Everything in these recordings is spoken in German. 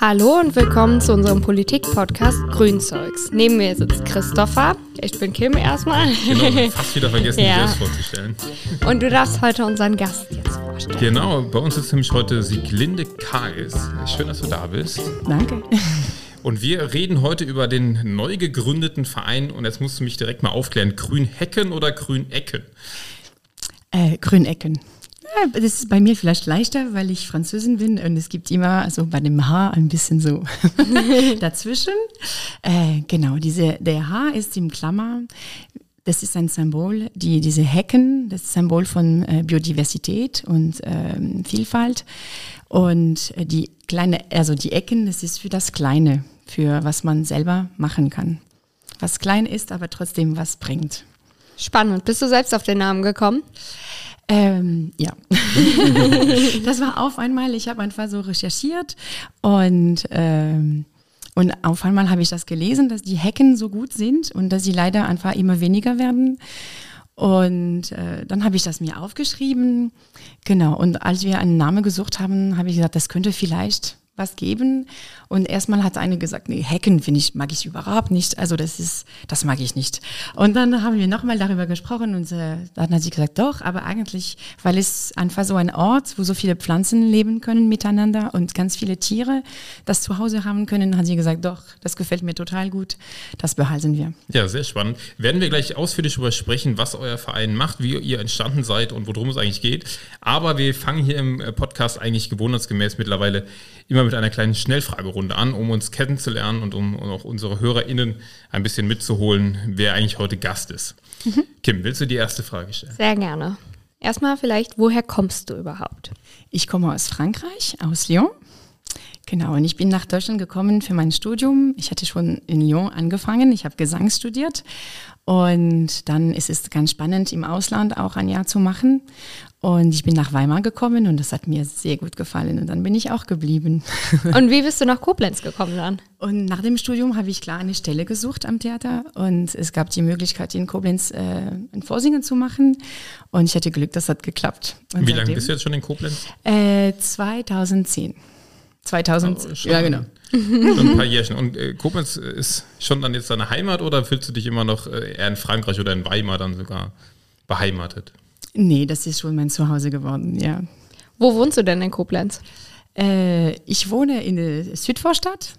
Hallo und willkommen zu unserem Politik-Podcast Grünzeugs. Neben mir sitzt Christopher. Ich bin Kim erstmal. Genau, fast wieder vergessen, Ja. dich selbst vorzustellen. Und du darfst heute unseren Gast jetzt vorstellen. Genau, bei uns ist nämlich heute Sieglinde Kais. Schön, dass du da bist. Danke. Und wir reden heute über den neu gegründeten Verein. Und jetzt musst du mich direkt mal aufklären. Grünhecken oder Grünecken? Äh, Grünecken. Ja, das ist bei mir vielleicht leichter, weil ich Französin bin und es gibt immer also bei dem H ein bisschen so dazwischen. Äh, genau, diese, der H ist im Klammer. Das ist ein Symbol, die, diese Hecken, das Symbol von äh, Biodiversität und ähm, Vielfalt. Und äh, die kleine, also die Ecken, das ist für das Kleine, für was man selber machen kann. Was klein ist, aber trotzdem was bringt. Spannend. Bist du selbst auf den Namen gekommen? Ähm, ja. das war auf einmal, ich habe einfach so recherchiert und, ähm, und auf einmal habe ich das gelesen, dass die Hecken so gut sind und dass sie leider einfach immer weniger werden. Und äh, dann habe ich das mir aufgeschrieben. Genau. Und als wir einen Namen gesucht haben, habe ich gesagt, das könnte vielleicht was geben. Und erstmal hat eine gesagt, nee, Hacken finde ich, mag ich überhaupt nicht. Also das ist, das mag ich nicht. Und dann haben wir nochmal darüber gesprochen und äh, dann hat sie gesagt, doch, aber eigentlich, weil es einfach so ein Ort, wo so viele Pflanzen leben können miteinander und ganz viele Tiere das zu Hause haben können, hat sie gesagt, doch, das gefällt mir total gut. Das behalten wir. Ja, sehr spannend. Werden wir gleich ausführlich darüber sprechen, was euer Verein macht, wie ihr entstanden seid und worum es eigentlich geht. Aber wir fangen hier im äh, Podcast eigentlich gewohnheitsgemäß mittlerweile immer mit einer kleinen Schnellfragerunde an, um uns kennenzulernen und um auch unsere HörerInnen ein bisschen mitzuholen, wer eigentlich heute Gast ist. Kim, willst du die erste Frage stellen? Sehr gerne. Erstmal vielleicht, woher kommst du überhaupt? Ich komme aus Frankreich, aus Lyon. Genau, und ich bin nach Deutschland gekommen für mein Studium. Ich hatte schon in Lyon angefangen. Ich habe Gesang studiert. Und dann ist es ganz spannend, im Ausland auch ein Jahr zu machen. Und ich bin nach Weimar gekommen und das hat mir sehr gut gefallen. Und dann bin ich auch geblieben. Und wie bist du nach Koblenz gekommen dann? Und nach dem Studium habe ich klar eine Stelle gesucht am Theater und es gab die Möglichkeit, in Koblenz äh, in Vorsingen zu machen. Und ich hatte Glück, das hat geklappt. Und Wie lange bist du jetzt schon in Koblenz? Äh, 2010. 2000, Oh, schon- ja genau. Schon ein paar Jährchen. Und äh, Koblenz ist schon dann jetzt deine Heimat oder fühlst du dich immer noch äh, eher in Frankreich oder in Weimar dann sogar beheimatet? Nee, das ist schon mein Zuhause geworden, ja. Wo wohnst du denn in Koblenz? Äh, ich wohne in der Südvorstadt,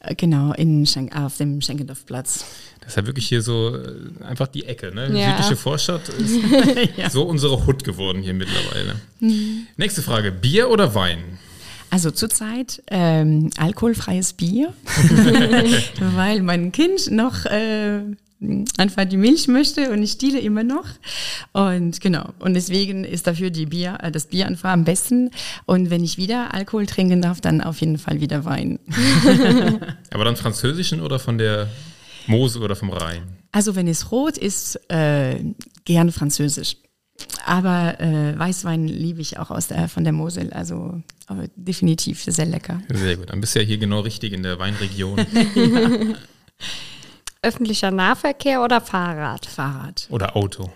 äh, genau, in Schenk auf dem Schenkendorfplatz. Das ist ja wirklich hier so äh, einfach die Ecke, ne? Ja. Südliche Vorstadt ist so unsere Hut geworden hier mittlerweile. Nächste Frage: Bier oder Wein? Also zurzeit ähm, alkoholfreies Bier, weil mein Kind noch äh, einfach die Milch möchte und ich stiele immer noch. Und genau, und deswegen ist dafür die Bier, äh, das Bier einfach am besten. Und wenn ich wieder Alkohol trinken darf, dann auf jeden Fall wieder Wein. Aber dann französischen oder von der Mosel oder vom Rhein? Also wenn es rot ist, äh, gern französisch. Aber äh, Weißwein liebe ich auch aus der, von der Mosel. Also aber definitiv sehr lecker. Sehr gut, dann bist du ja hier genau richtig in der Weinregion. Öffentlicher Nahverkehr oder Fahrrad? Fahrrad. oder Auto.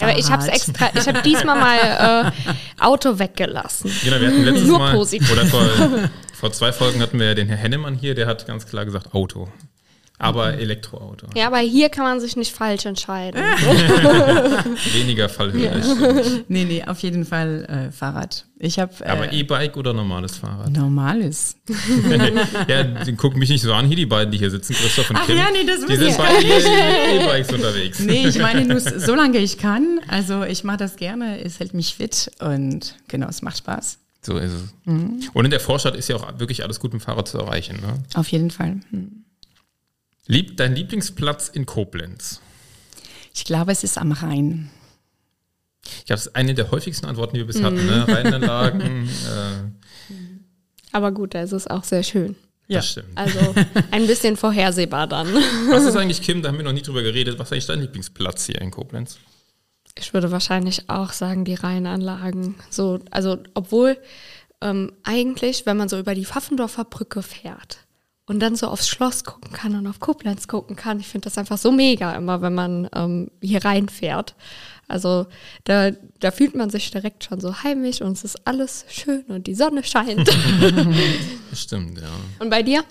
Aber ich habe extra, ich habe diesmal mal äh, Auto weggelassen. Genau, wir hatten letztes Nur Mal, positiv. oder vor, vor zwei Folgen hatten wir ja den Herr Hennemann hier, der hat ganz klar gesagt Auto. Aber Elektroauto. Ja, aber hier kann man sich nicht falsch entscheiden. Weniger fallhörig. Nee, nee, auf jeden Fall äh, Fahrrad. Ich habe Aber äh, E-Bike oder normales Fahrrad? normales. ja, die gucken mich nicht so an, hier die beiden, die hier sitzen, Christoph und Ach Kim. ja, nee, das Die wusste sind ich beide E-Bikes unterwegs. Nee, ich meine nur, solange ich kann. Also ich mache das gerne, es hält mich fit und genau, es macht Spaß. So ist es. Und in der Vorstadt ist ja auch wirklich alles gut mit dem Fahrrad zu erreichen. Ne? Auf jeden Fall. Hm. Lieb, dein Lieblingsplatz in Koblenz? Ich glaube, es ist am Rhein. Ich glaube, das ist eine der häufigsten Antworten, die wir bis hatten. Ne? Rheinanlagen, äh, Aber gut, da ist es auch sehr schön. das stimmt. Also ein bisschen vorhersehbar dann. Was ist eigentlich, Kim, da haben wir noch nie drüber geredet, was ist eigentlich dein Lieblingsplatz hier in Koblenz? Ich würde wahrscheinlich auch sagen, die Rheinanlagen. So, also, obwohl ähm, eigentlich, wenn man so über die Pfaffendorfer Brücke fährt und dann so aufs Schloss gucken kann und auf Koblenz gucken kann. Ich finde das einfach so mega immer, wenn man ähm, hier reinfährt. Also da, da fühlt man sich direkt schon so heimisch und es ist alles schön und die Sonne scheint. Stimmt, ja. Und bei dir?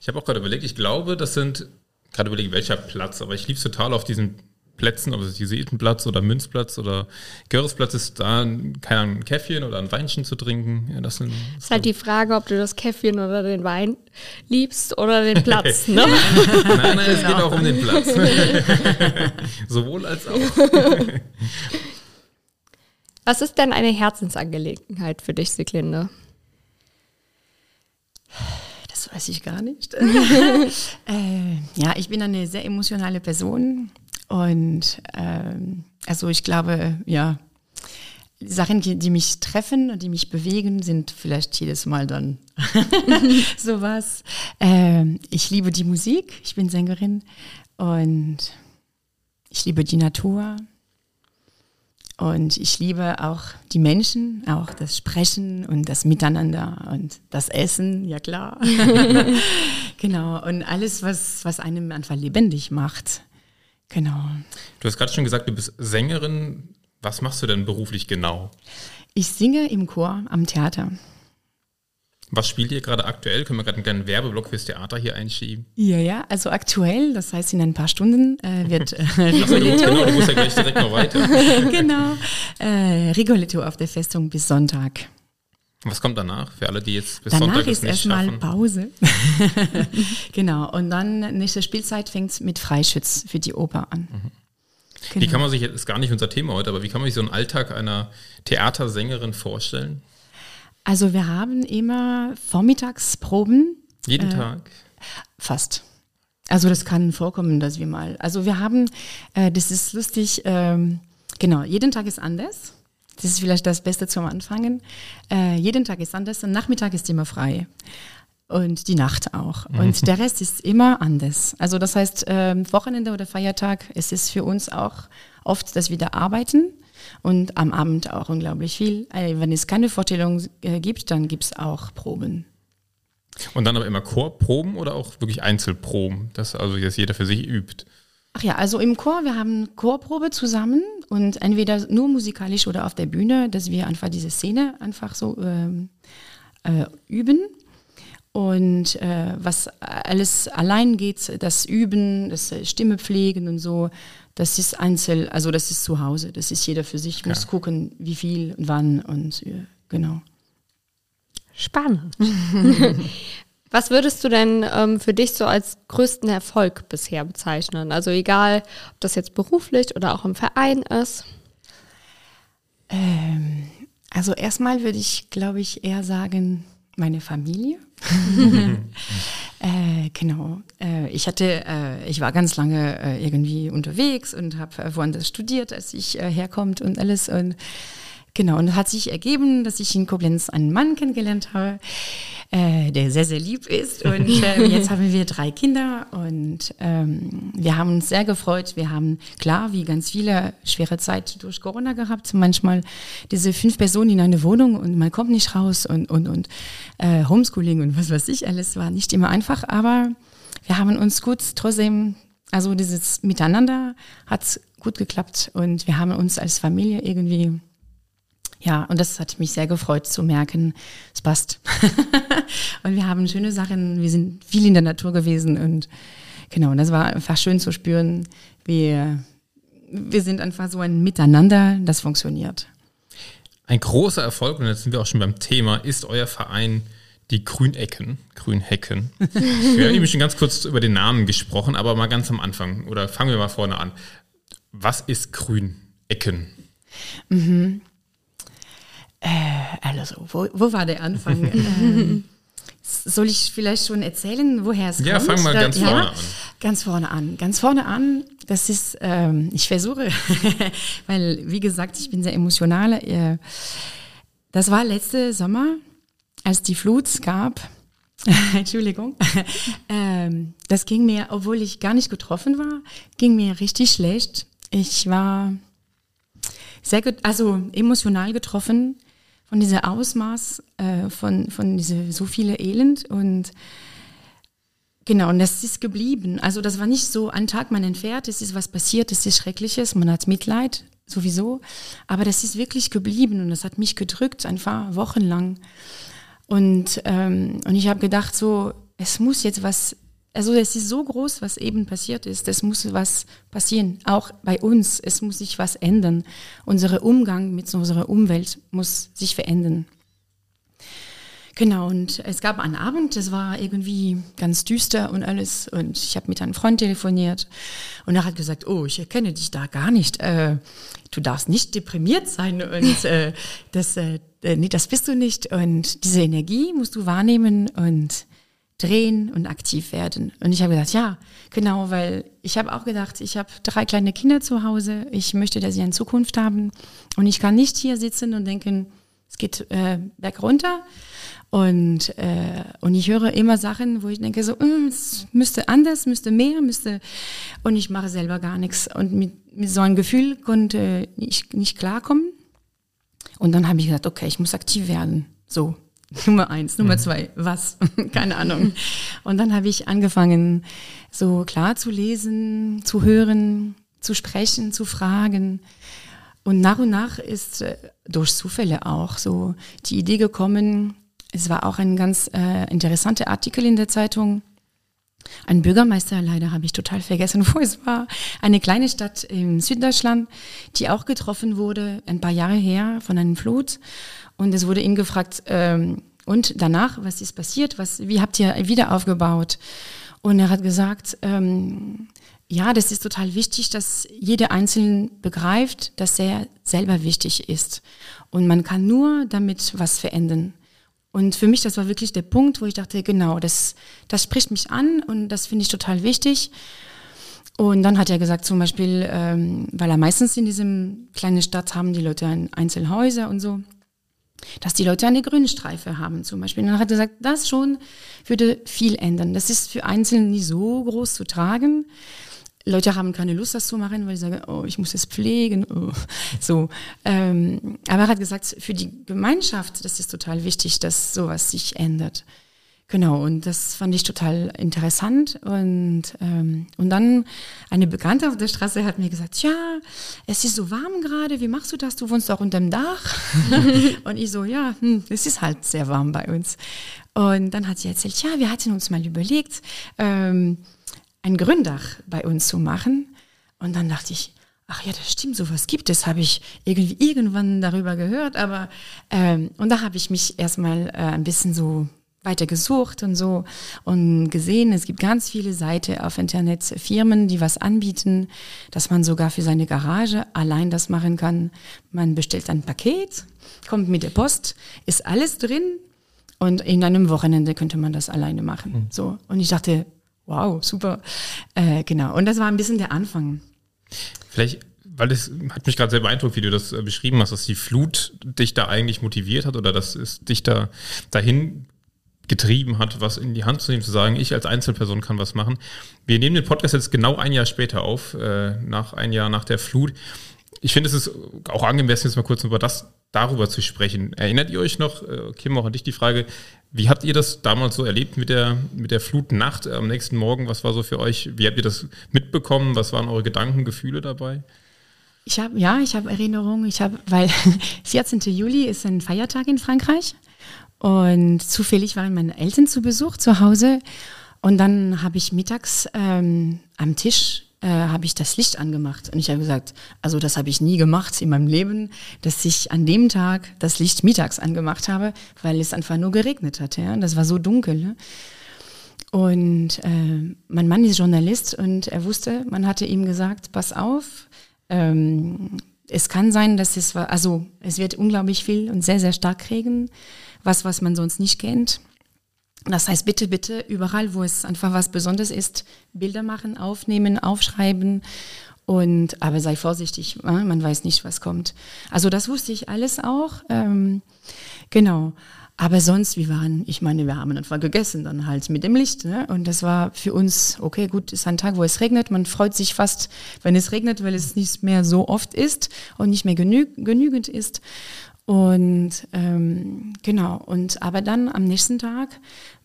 Ich habe auch gerade überlegt, ich glaube, das sind, gerade überlegt, welcher Platz, aber ich liebe es total auf diesen Plätzen, ob es Jesuitenplatz oder Münzplatz oder Görresplatz ist, da keine Ahnung, ein Käffchen oder ein Weinchen zu trinken. Ja, das, sind, das ist halt die Frage, ob du das Käffchen oder den Wein liebst oder den Platz. ne? nein, nein, es geht auch um den Platz. Sowohl als auch. Was ist denn eine Herzensangelegenheit für dich, Siglinde? Das weiß ich gar nicht. äh, ja, ich bin eine sehr emotionale Person und ähm, also ich glaube, ja, Sachen, die, die, mich treffen und die mich bewegen, sind vielleicht jedes Mal dann sowas. Ähm, ich liebe die Musik, ich bin Sängerin und ich liebe die Natur und ich liebe auch die Menschen, auch das Sprechen und das Miteinander und das Essen, ja klar. genau, und alles, was, was einem einfach lebendig macht. Genau. Du hast gerade schon gesagt, du bist Sängerin. Was machst du denn beruflich genau? Ich singe im Chor am Theater. Was spielt ihr gerade aktuell? Können wir gerade einen kleinen Werbeblock fürs Theater hier einschieben? Ja, ja, also aktuell, das heißt in ein paar Stunden äh, wird äh, Rigoletto. genau, du musst ja gleich direkt noch weiter. genau, äh, Rigoletto auf der Festung bis Sonntag. Was kommt danach für alle, die jetzt bis danach Sonntag ist erstmal Pause. genau. Und dann nächste Spielzeit fängt mit Freischütz für die Oper an. Mhm. Genau. Wie kann man sich, das ist gar nicht unser Thema heute, aber wie kann man sich so einen Alltag einer Theatersängerin vorstellen? Also wir haben immer Vormittagsproben. Jeden äh, Tag? Fast. Also das kann vorkommen, dass wir mal. Also wir haben, äh, das ist lustig, ähm, genau, jeden Tag ist anders. Das ist vielleicht das Beste zum Anfangen. Äh, jeden Tag ist anders. Der Nachmittag ist immer frei. Und die Nacht auch. Mhm. Und der Rest ist immer anders. Also das heißt, äh, Wochenende oder Feiertag, es ist für uns auch oft, dass wir da arbeiten und am Abend auch unglaublich viel. Also wenn es keine Vorstellung äh, gibt, dann gibt es auch Proben. Und dann aber immer Chorproben oder auch wirklich Einzelproben, dass also jetzt jeder für sich übt? Ach ja, also im Chor, wir haben Chorprobe zusammen und entweder nur musikalisch oder auf der Bühne, dass wir einfach diese Szene einfach so ähm, äh, üben. Und äh, was alles allein geht, das Üben, das Stimme pflegen und so, das ist einzeln, also das ist zu Hause, das ist jeder für sich, ja. muss gucken, wie viel und wann und äh, genau. Spannend. Was würdest du denn ähm, für dich so als größten Erfolg bisher bezeichnen? Also egal, ob das jetzt beruflich oder auch im Verein ist. Ähm, also erstmal würde ich, glaube ich, eher sagen, meine Familie. äh, genau. Äh, ich hatte, äh, ich war ganz lange äh, irgendwie unterwegs und habe woanders studiert, als ich äh, herkommt und alles. Und genau, und es hat sich ergeben, dass ich in Koblenz einen Mann kennengelernt habe, äh, der sehr, sehr lieb ist. Und äh, jetzt haben wir drei Kinder und ähm, wir haben uns sehr gefreut. Wir haben klar, wie ganz viele, schwere Zeit durch Corona gehabt. Manchmal diese fünf Personen in eine Wohnung und man kommt nicht raus und, und, und äh, Homeschooling und was weiß ich alles war nicht immer einfach, aber wir haben uns gut trotzdem, also dieses Miteinander hat gut geklappt und wir haben uns als Familie irgendwie ja, und das hat mich sehr gefreut zu merken, es passt. und wir haben schöne Sachen, wir sind viel in der Natur gewesen und genau, und das war einfach schön zu spüren, wir, wir sind einfach so ein Miteinander, das funktioniert. Ein großer Erfolg, und jetzt sind wir auch schon beim Thema, ist euer Verein die Grünecken, Grünhecken. wir haben nämlich schon ganz kurz über den Namen gesprochen, aber mal ganz am Anfang, oder fangen wir mal vorne an. Was ist Grünecken? Mhm. Äh, also, wo, wo war der Anfang? ähm, soll ich vielleicht schon erzählen, woher es ja, kommt? Ja, fang mal ganz ja, vorne an. Ganz vorne an. Ganz vorne an, das ist, ähm, ich versuche, weil, wie gesagt, ich bin sehr emotional. Äh, das war letzte Sommer, als die Flut gab. Entschuldigung. ähm, das ging mir, obwohl ich gar nicht getroffen war, ging mir richtig schlecht. Ich war sehr, also emotional getroffen von dieser Ausmaß, äh, von, von diese, so viele Elend und Genau, und das ist geblieben. Also das war nicht so, ein Tag man entfährt, es ist was passiert, es ist Schreckliches, man hat Mitleid, sowieso. Aber das ist wirklich geblieben und das hat mich gedrückt, einfach wochenlang. Und, ähm, und ich habe gedacht, so, es muss jetzt was, also es ist so groß, was eben passiert ist, es muss was passieren, auch bei uns, es muss sich was ändern. Unser Umgang mit unserer Umwelt muss sich verändern. Genau, und es gab einen Abend, das war irgendwie ganz düster und alles. Und ich habe mit einem Freund telefoniert und er hat gesagt, oh, ich erkenne dich da gar nicht. Äh, du darfst nicht deprimiert sein und äh, das, äh, nee, das bist du nicht. Und diese Energie musst du wahrnehmen und drehen und aktiv werden. Und ich habe gedacht, ja, genau, weil ich habe auch gedacht, ich habe drei kleine Kinder zu Hause. Ich möchte, dass sie eine Zukunft haben. Und ich kann nicht hier sitzen und denken, es geht äh, berg runter und, äh, und ich höre immer Sachen, wo ich denke, so, mm, es müsste anders, müsste mehr, müsste. Und ich mache selber gar nichts. Und mit, mit so einem Gefühl konnte ich nicht klarkommen. Und dann habe ich gesagt, okay, ich muss aktiv werden. So, Nummer eins. Nummer mhm. zwei, was? Keine Ahnung. Und dann habe ich angefangen, so klar zu lesen, zu hören, zu sprechen, zu fragen. Und nach und nach ist äh, durch Zufälle auch so die Idee gekommen, es war auch ein ganz äh, interessanter Artikel in der Zeitung. Ein Bürgermeister, leider habe ich total vergessen, wo es war. Eine kleine Stadt in Süddeutschland, die auch getroffen wurde, ein paar Jahre her von einem Flut. Und es wurde ihn gefragt, ähm, und danach, was ist passiert? Was, wie habt ihr wieder aufgebaut? Und er hat gesagt, ähm, ja, das ist total wichtig, dass jeder Einzelne begreift, dass er selber wichtig ist. Und man kann nur damit was verändern. Und für mich, das war wirklich der Punkt, wo ich dachte, genau, das, das spricht mich an und das finde ich total wichtig. Und dann hat er gesagt, zum Beispiel, ähm, weil er meistens in diesem kleinen Stadt haben die Leute Einzelhäuser und so, dass die Leute eine Grünstreife haben zum Beispiel. Und dann hat er gesagt, das schon würde viel ändern. Das ist für Einzelne nie so groß zu tragen. Leute haben keine Lust, das zu machen, weil sie sagen, oh, ich muss es pflegen. Oh. So. Ähm, aber er hat gesagt, für die Gemeinschaft, das ist total wichtig, dass sowas sich ändert. Genau, und das fand ich total interessant. Und, ähm, und dann eine Bekannte auf der Straße hat mir gesagt, ja, es ist so warm gerade, wie machst du das? Du wohnst doch unter dem Dach. und ich so, ja, hm, es ist halt sehr warm bei uns. Und dann hat sie erzählt, ja, wir hatten uns mal überlegt, ähm, ein Gründach bei uns zu machen. Und dann dachte ich, ach ja, das stimmt, sowas gibt es, habe ich irgendwie irgendwann darüber gehört. Aber ähm, und da habe ich mich erstmal äh, ein bisschen so weiter gesucht und so und gesehen, es gibt ganz viele Seiten auf Internet, Firmen, die was anbieten, dass man sogar für seine Garage allein das machen kann. Man bestellt ein Paket, kommt mit der Post, ist alles drin und in einem Wochenende könnte man das alleine machen. Mhm. So und ich dachte, Wow, super. Äh, genau. Und das war ein bisschen der Anfang. Vielleicht, weil es hat mich gerade sehr beeindruckt, wie du das äh, beschrieben hast, dass die Flut dich da eigentlich motiviert hat oder dass es dich da dahin getrieben hat, was in die Hand zu nehmen, zu sagen, ich als Einzelperson kann was machen. Wir nehmen den Podcast jetzt genau ein Jahr später auf, äh, nach ein Jahr nach der Flut. Ich finde, es ist auch angemessen, jetzt mal kurz über das darüber zu sprechen. Erinnert ihr euch noch, äh, Kim, auch an dich die Frage, wie habt ihr das damals so erlebt mit der, mit der Flutnacht am nächsten Morgen? Was war so für euch? Wie habt ihr das mitbekommen? Was waren eure Gedanken, Gefühle dabei? Ich habe, ja, ich habe Erinnerungen. Ich habe, weil 14. Juli ist ein Feiertag in Frankreich und zufällig waren meine Eltern zu Besuch zu Hause und dann habe ich mittags ähm, am Tisch äh, habe ich das Licht angemacht. Und ich habe gesagt, also das habe ich nie gemacht in meinem Leben, dass ich an dem Tag das Licht mittags angemacht habe, weil es einfach nur geregnet hat. Ja? Das war so dunkel. Ne? Und äh, mein Mann ist Journalist und er wusste, man hatte ihm gesagt, pass auf, ähm, es kann sein, dass es also es wird unglaublich viel und sehr, sehr stark regen, was, was man sonst nicht kennt. Das heißt, bitte, bitte, überall, wo es einfach was Besonderes ist, Bilder machen, aufnehmen, aufschreiben. Und, aber sei vorsichtig, man weiß nicht, was kommt. Also das wusste ich alles auch. Ähm, genau. Aber sonst, wir waren, ich meine, wir haben einfach gegessen dann halt mit dem Licht. Ne? Und das war für uns, okay, gut, ist ein Tag, wo es regnet. Man freut sich fast, wenn es regnet, weil es nicht mehr so oft ist und nicht mehr genü genügend ist. Und ähm, genau, und aber dann am nächsten Tag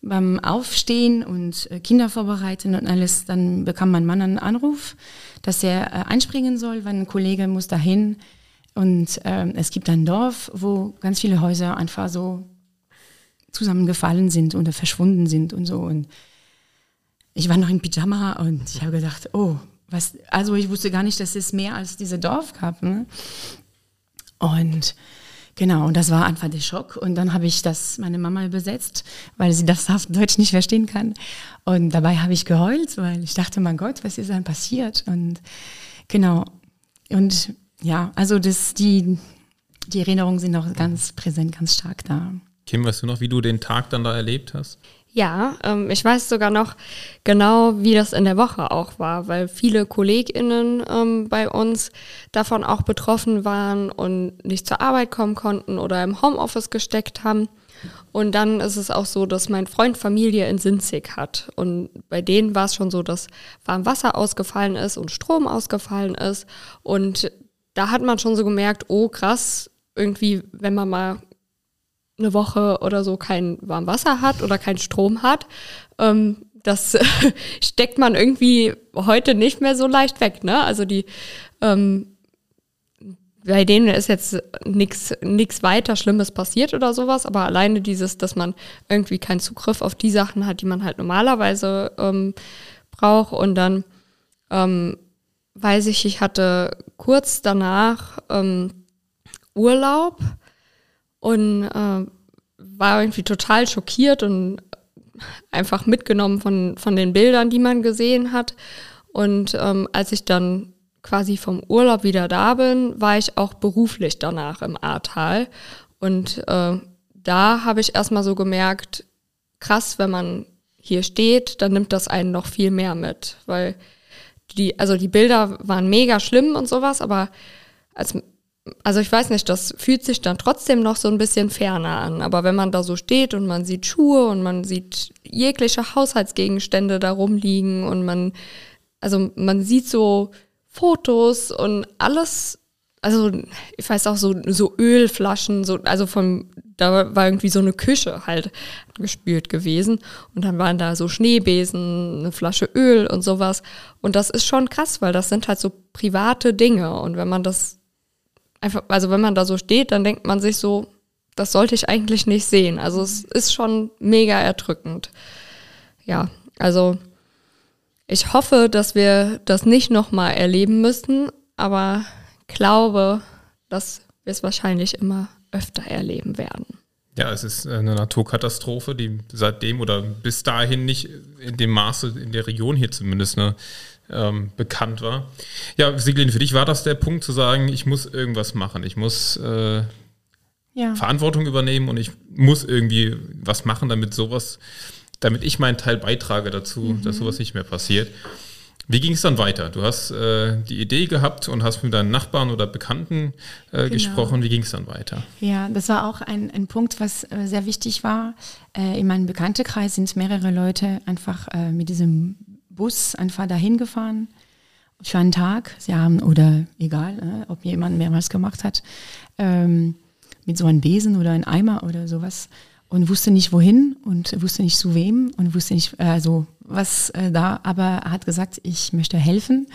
beim Aufstehen und äh, Kinder vorbereiten und alles, dann bekam mein Mann einen Anruf, dass er äh, einspringen soll, weil ein Kollege muss dahin. Und ähm, es gibt ein Dorf, wo ganz viele Häuser einfach so zusammengefallen sind oder verschwunden sind und so. Und ich war noch in Pyjama und ich habe gedacht, oh, was, also ich wusste gar nicht, dass es mehr als diese Dorf gab. Ne? Und genau, und das war einfach der Schock. Und dann habe ich das meine Mama übersetzt, weil sie das auf Deutsch nicht verstehen kann. Und dabei habe ich geheult, weil ich dachte, mein Gott, was ist dann passiert? Und genau. Und ja, also das, die, die Erinnerungen sind auch ganz präsent, ganz stark da. Kim, weißt du noch, wie du den Tag dann da erlebt hast? Ja, ähm, ich weiß sogar noch genau, wie das in der Woche auch war, weil viele KollegInnen ähm, bei uns davon auch betroffen waren und nicht zur Arbeit kommen konnten oder im Homeoffice gesteckt haben. Und dann ist es auch so, dass mein Freund Familie in Sinzig hat. Und bei denen war es schon so, dass warm Wasser ausgefallen ist und Strom ausgefallen ist. Und da hat man schon so gemerkt, oh krass, irgendwie, wenn man mal eine Woche oder so kein Warmwasser hat oder keinen Strom hat, ähm, das steckt man irgendwie heute nicht mehr so leicht weg. Ne? Also die ähm, bei denen ist jetzt nichts nichts weiter Schlimmes passiert oder sowas, aber alleine dieses, dass man irgendwie keinen Zugriff auf die Sachen hat, die man halt normalerweise ähm, braucht und dann ähm, weiß ich, ich hatte kurz danach ähm, Urlaub und äh, war irgendwie total schockiert und einfach mitgenommen von, von den Bildern, die man gesehen hat. Und ähm, als ich dann quasi vom Urlaub wieder da bin, war ich auch beruflich danach im Ahrtal. Und äh, da habe ich erstmal so gemerkt, krass, wenn man hier steht, dann nimmt das einen noch viel mehr mit. Weil die, also die Bilder waren mega schlimm und sowas, aber als also ich weiß nicht, das fühlt sich dann trotzdem noch so ein bisschen ferner an. Aber wenn man da so steht und man sieht Schuhe und man sieht jegliche Haushaltsgegenstände da rumliegen und man, also man sieht so Fotos und alles, also ich weiß auch so, so Ölflaschen, so, also vom, da war irgendwie so eine Küche halt gespült gewesen und dann waren da so Schneebesen, eine Flasche Öl und sowas. Und das ist schon krass, weil das sind halt so private Dinge und wenn man das einfach, also wenn man da so steht, dann denkt man sich so, das sollte ich eigentlich nicht sehen. Also es ist schon mega erdrückend. Ja, also ich hoffe, dass wir das nicht nochmal erleben müssen, aber glaube, dass wir es wahrscheinlich immer öfter erleben werden. Ja, es ist eine Naturkatastrophe, die seitdem oder bis dahin nicht in dem Maße in der Region hier zumindest eine ähm, bekannt war. Ja, Siglin, für dich war das der Punkt zu sagen, ich muss irgendwas machen, ich muss äh, ja. Verantwortung übernehmen und ich muss irgendwie was machen, damit sowas, damit ich meinen Teil beitrage dazu, mhm. dass sowas nicht mehr passiert. Wie ging es dann weiter? Du hast äh, die Idee gehabt und hast mit deinen Nachbarn oder Bekannten äh, genau. gesprochen. Wie ging es dann weiter? Ja, das war auch ein, ein Punkt, was äh, sehr wichtig war. Äh, in meinem Bekanntenkreis sind mehrere Leute einfach äh, mit diesem Bus einfach dahin gefahren für einen Tag. Sie haben, oder egal, äh, ob jemand mehrmals gemacht hat, ähm, mit so einem Besen oder einem Eimer oder sowas und wusste nicht wohin und wusste nicht zu wem und wusste nicht, also was äh, da, aber er hat gesagt, ich möchte helfen.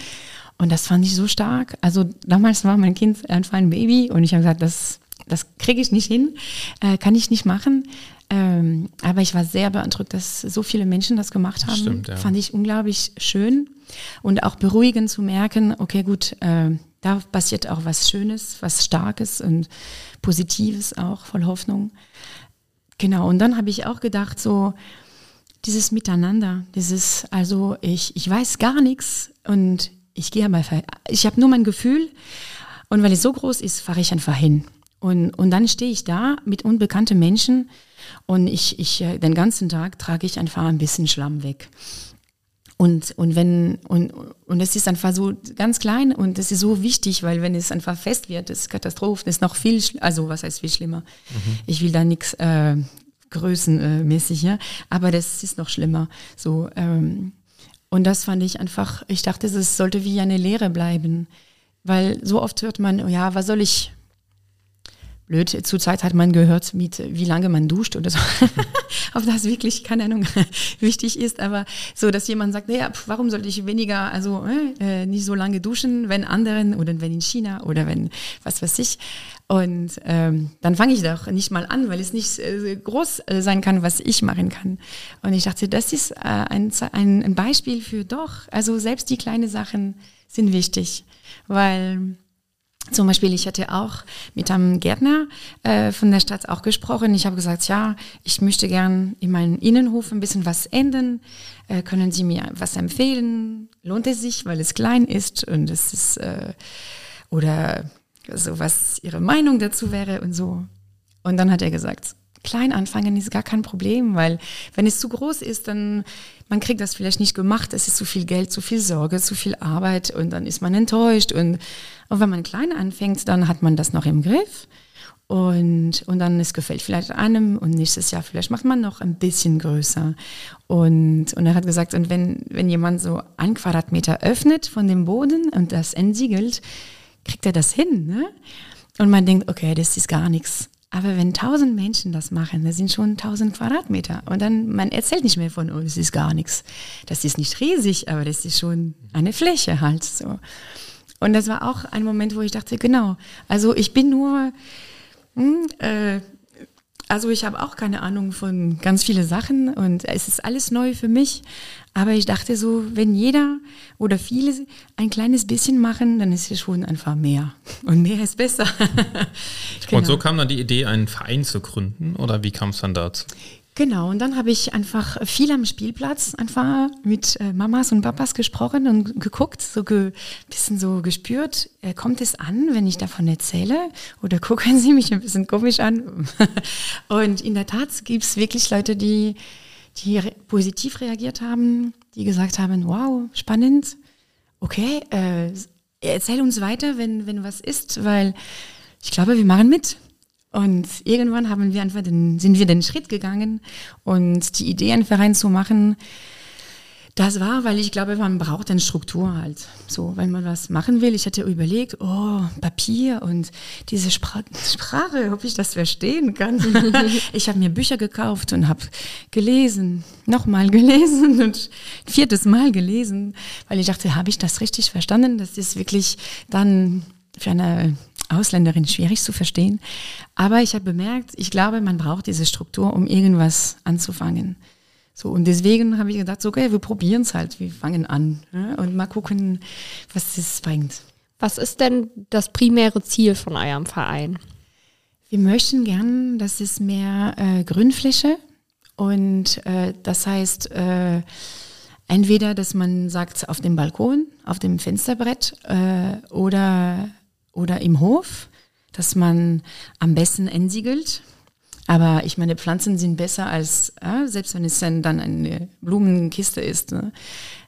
Und das fand ich so stark. Also damals war mein Kind einfach ein Baby und ich habe gesagt, das, das kriege ich nicht hin, äh, kann ich nicht machen. Ähm, aber ich war sehr beeindruckt, dass so viele Menschen das gemacht haben. Stimmt, ja. Fand ich unglaublich schön und auch beruhigend zu merken, okay, gut, äh, da passiert auch was Schönes, was Starkes und Positives auch, voll Hoffnung. Genau, und dann habe ich auch gedacht, so dieses Miteinander, dieses, also ich, ich weiß gar nichts und ich gehe mal, ich habe nur mein Gefühl und weil es so groß ist, fahre ich einfach hin. Und, und dann stehe ich da mit unbekannten Menschen und ich, ich, äh, den ganzen Tag trage ich einfach ein bisschen Schlamm weg. Und, und wenn, und, und es ist einfach so ganz klein und es ist so wichtig, weil wenn es einfach fest wird, ist Katastrophe, ist noch viel, also was heißt viel schlimmer. Mhm. Ich will da nichts äh, größenmäßig, ja, aber das ist noch schlimmer. So, ähm, und das fand ich einfach, ich dachte, es sollte wie eine Lehre bleiben, weil so oft hört man, ja, was soll ich blöd. Zurzeit hat man gehört, mit wie lange man duscht oder so. Ob das wirklich, keine Ahnung, wichtig ist. Aber so, dass jemand sagt, naja, warum sollte ich weniger, also äh, nicht so lange duschen, wenn anderen oder wenn in China oder wenn was weiß ich. Und ähm, dann fange ich doch nicht mal an, weil es nicht äh, groß äh, sein kann, was ich machen kann. Und ich dachte, das ist äh, ein, ein, ein Beispiel für doch. Also selbst die kleinen Sachen sind wichtig, weil zum Beispiel, ich hatte auch mit einem Gärtner äh, von der Stadt auch gesprochen. Ich habe gesagt, ja, ich möchte gern in meinem Innenhof ein bisschen was ändern. Äh, können Sie mir was empfehlen? Lohnt es sich, weil es klein ist und es ist äh, oder so was Ihre Meinung dazu wäre und so. Und dann hat er gesagt, klein anfangen ist gar kein Problem, weil wenn es zu groß ist, dann man kriegt das vielleicht nicht gemacht. Es ist zu viel Geld, zu viel Sorge, zu viel Arbeit und dann ist man enttäuscht. Und, und wenn man klein anfängt, dann hat man das noch im Griff. Und, und dann es gefällt vielleicht einem und nächstes Jahr vielleicht macht man noch ein bisschen größer. Und, und er hat gesagt, und wenn, wenn jemand so ein Quadratmeter öffnet von dem Boden und das entsiegelt, kriegt er das hin. Ne? Und man denkt, okay, das ist gar nichts. Aber wenn tausend Menschen das machen, das sind schon tausend Quadratmeter. Und dann, man erzählt nicht mehr von, oh, das ist gar nichts. Das ist nicht riesig, aber das ist schon eine Fläche halt so. Und das war auch ein Moment, wo ich dachte, genau, also ich bin nur, hm, äh, also ich habe auch keine Ahnung von ganz vielen Sachen und es ist alles neu für mich. Aber ich dachte so, wenn jeder oder viele ein kleines bisschen machen, dann ist es schon einfach mehr. Und mehr ist besser. genau. Und so kam dann die Idee, einen Verein zu gründen oder wie kam es dann dazu? Genau, und dann habe ich einfach viel am Spielplatz einfach mit äh, Mamas und Papas gesprochen und geguckt, so ein bisschen so gespürt, äh, kommt es an, wenn ich davon erzähle oder gucken sie mich ein bisschen komisch an. und in der Tat gibt es wirklich Leute, die die re positiv reagiert haben, die gesagt haben, wow, spannend, okay, äh, erzähl uns weiter, wenn, wenn was ist, weil ich glaube, wir machen mit. Und irgendwann haben wir einfach den, sind wir den Schritt gegangen und die Idee, einen Verein zu machen, das war, weil ich glaube, man braucht eine Struktur halt. So, wenn man was machen will. Ich hatte überlegt, oh, Papier und diese Spra Sprache, ob ich das verstehen kann. ich habe mir Bücher gekauft und habe gelesen, nochmal gelesen und viertes Mal gelesen, weil ich dachte, habe ich das richtig verstanden? Das ist wirklich dann für eine Ausländerin schwierig zu verstehen. Aber ich habe bemerkt, ich glaube, man braucht diese Struktur, um irgendwas anzufangen. So, und deswegen habe ich gedacht, so, okay, wir probieren es halt, wir fangen an ja, und mal gucken, was es bringt. Was ist denn das primäre Ziel von eurem Verein? Wir möchten gern, dass es mehr äh, Grünfläche und äh, das heißt, äh, entweder, dass man sagt, auf dem Balkon, auf dem Fensterbrett äh, oder, oder im Hof, dass man am besten entsiegelt aber ich meine, Pflanzen sind besser als, äh, selbst wenn es dann, eine Blumenkiste ist, ne,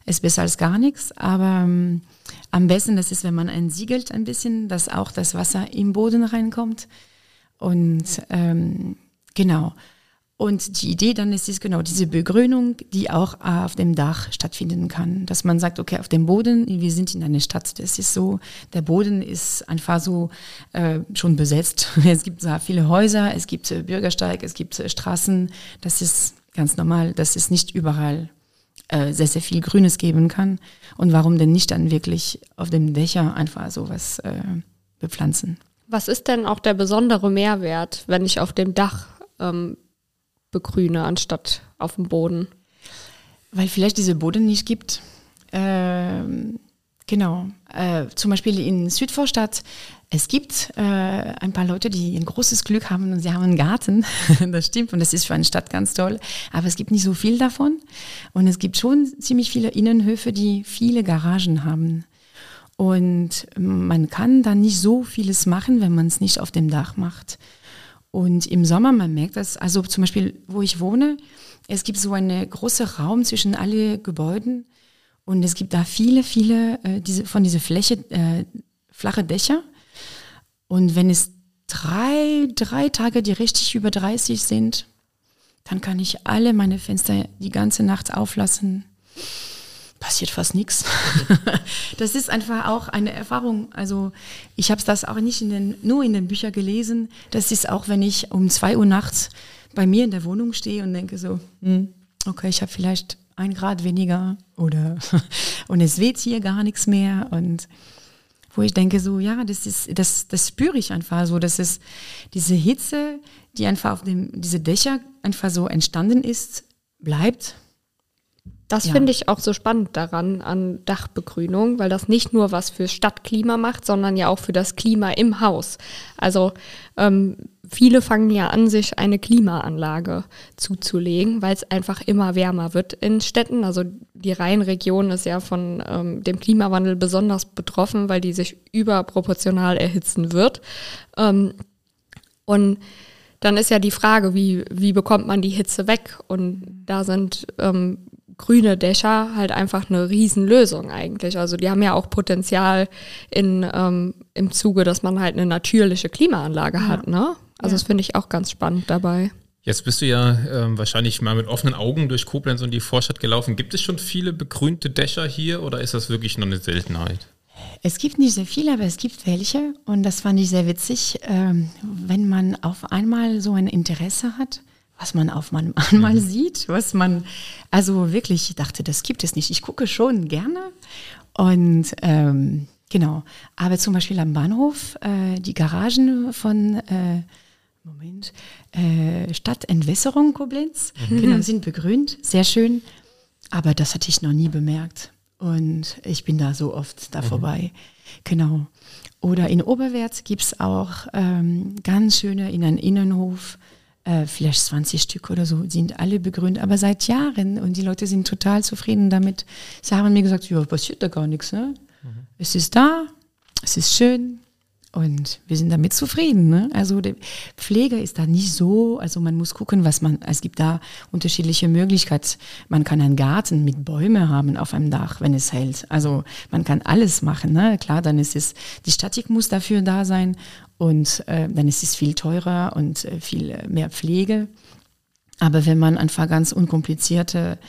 ist besser als gar nichts. Aber ähm, am besten, das ist, wenn man entsiegelt ein bisschen, dass auch das Wasser im Boden reinkommt. Und ähm, genau. Und die Idee dann ist es genau diese Begrünung, die auch auf dem Dach stattfinden kann. Dass man sagt, okay, auf dem Boden, wir sind in einer Stadt, das ist so, der Boden ist einfach so äh, schon besetzt. Es gibt so viele Häuser, es gibt äh, Bürgersteig, es gibt äh, Straßen. Das ist ganz normal, dass es nicht überall äh, sehr, sehr viel Grünes geben kann. Und warum denn nicht dann wirklich auf dem Dächer einfach sowas äh, bepflanzen? Was ist denn auch der besondere Mehrwert, wenn ich auf dem Dach ähm, begrüne, anstatt auf dem Boden. Weil vielleicht diese Boden nicht gibt. Ähm, genau. Äh, zum Beispiel in Südvorstadt, es gibt äh, ein paar Leute, die ein großes Glück haben und sie haben einen Garten. das stimmt und das ist für eine Stadt ganz toll. Aber es gibt nicht so viel davon. Und es gibt schon ziemlich viele Innenhöfe, die viele Garagen haben. Und man kann da nicht so vieles machen, wenn man es nicht auf dem Dach macht. Und im Sommer, man merkt das, also zum Beispiel, wo ich wohne, es gibt so einen großen Raum zwischen alle Gebäuden und es gibt da viele, viele äh, diese, von dieser Fläche, äh, flache Dächer. Und wenn es drei, drei Tage, die richtig über 30 sind, dann kann ich alle meine Fenster die ganze Nacht auflassen. Passiert fast nichts. Das ist einfach auch eine Erfahrung. Also ich habe das auch nicht in den, nur in den Büchern gelesen. Das ist auch, wenn ich um zwei Uhr nachts bei mir in der Wohnung stehe und denke so, hm, okay, ich habe vielleicht ein Grad weniger oder und es weht hier gar nichts mehr und wo ich denke so, ja, das ist, das, das spüre ich einfach so, dass es diese Hitze, die einfach auf dem, diese Dächer einfach so entstanden ist, bleibt. Das Ja. finde ich auch so spannend daran an Dachbegrünung, weil das nicht nur was für Stadtklima macht, sondern ja auch für das Klima im Haus. Also ähm, viele fangen ja an, sich eine Klimaanlage zuzulegen, weil es einfach immer wärmer wird in Städten. Also die Rheinregion ist ja von ähm, dem Klimawandel besonders betroffen, weil die sich überproportional erhitzen wird. Ähm, und dann ist ja die Frage, wie, wie bekommt man die Hitze weg? Und da sind ähm, grüne Dächer halt einfach eine Riesenlösung eigentlich. Also die haben ja auch Potenzial in, ähm, im Zuge, dass man halt eine natürliche Klimaanlage hat. Ne? Also Ja. das finde ich auch ganz spannend dabei. Jetzt bist du ja ähm, wahrscheinlich mal mit offenen Augen durch Koblenz und die Vorstadt gelaufen. Gibt es schon viele begrünte Dächer hier oder ist das wirklich noch eine Seltenheit? Es gibt nicht sehr viele, aber es gibt welche. Und das fand ich sehr witzig, ähm, wenn man auf einmal so ein Interesse hat, was man auf man- einmal sieht, was man, also wirklich, ich dachte, das gibt es nicht. Ich gucke schon gerne. Und ähm, genau, aber zum Beispiel am Bahnhof, äh, die Garagen von, äh, Moment, äh, Stadtentwässerung Koblenz, genau, sind begrünt, sehr schön. Aber das hatte ich noch nie bemerkt. Und ich bin da so oft da vorbei. Genau. Oder in Oberwärts gibt es auch ähm, ganz schöne in einem Innenhof, äh, vielleicht 20 Stück oder so, sind alle begrünt, aber seit Jahren. Und die Leute sind total zufrieden damit. Sie haben mir gesagt, ja, passiert da gar nichts. Ne? Es ist da, es ist schön. Und wir sind damit zufrieden. Ne? Also Pflege ist da nicht so, also man muss gucken, was man, es gibt da unterschiedliche Möglichkeiten. Man kann einen Garten mit Bäumen haben auf einem Dach, wenn es hält. Also man kann alles machen. Ne? Klar, dann ist es, die Statik muss dafür da sein und äh, dann ist es viel teurer und äh, viel äh, mehr Pflege. Aber wenn man einfach ganz unkomplizierte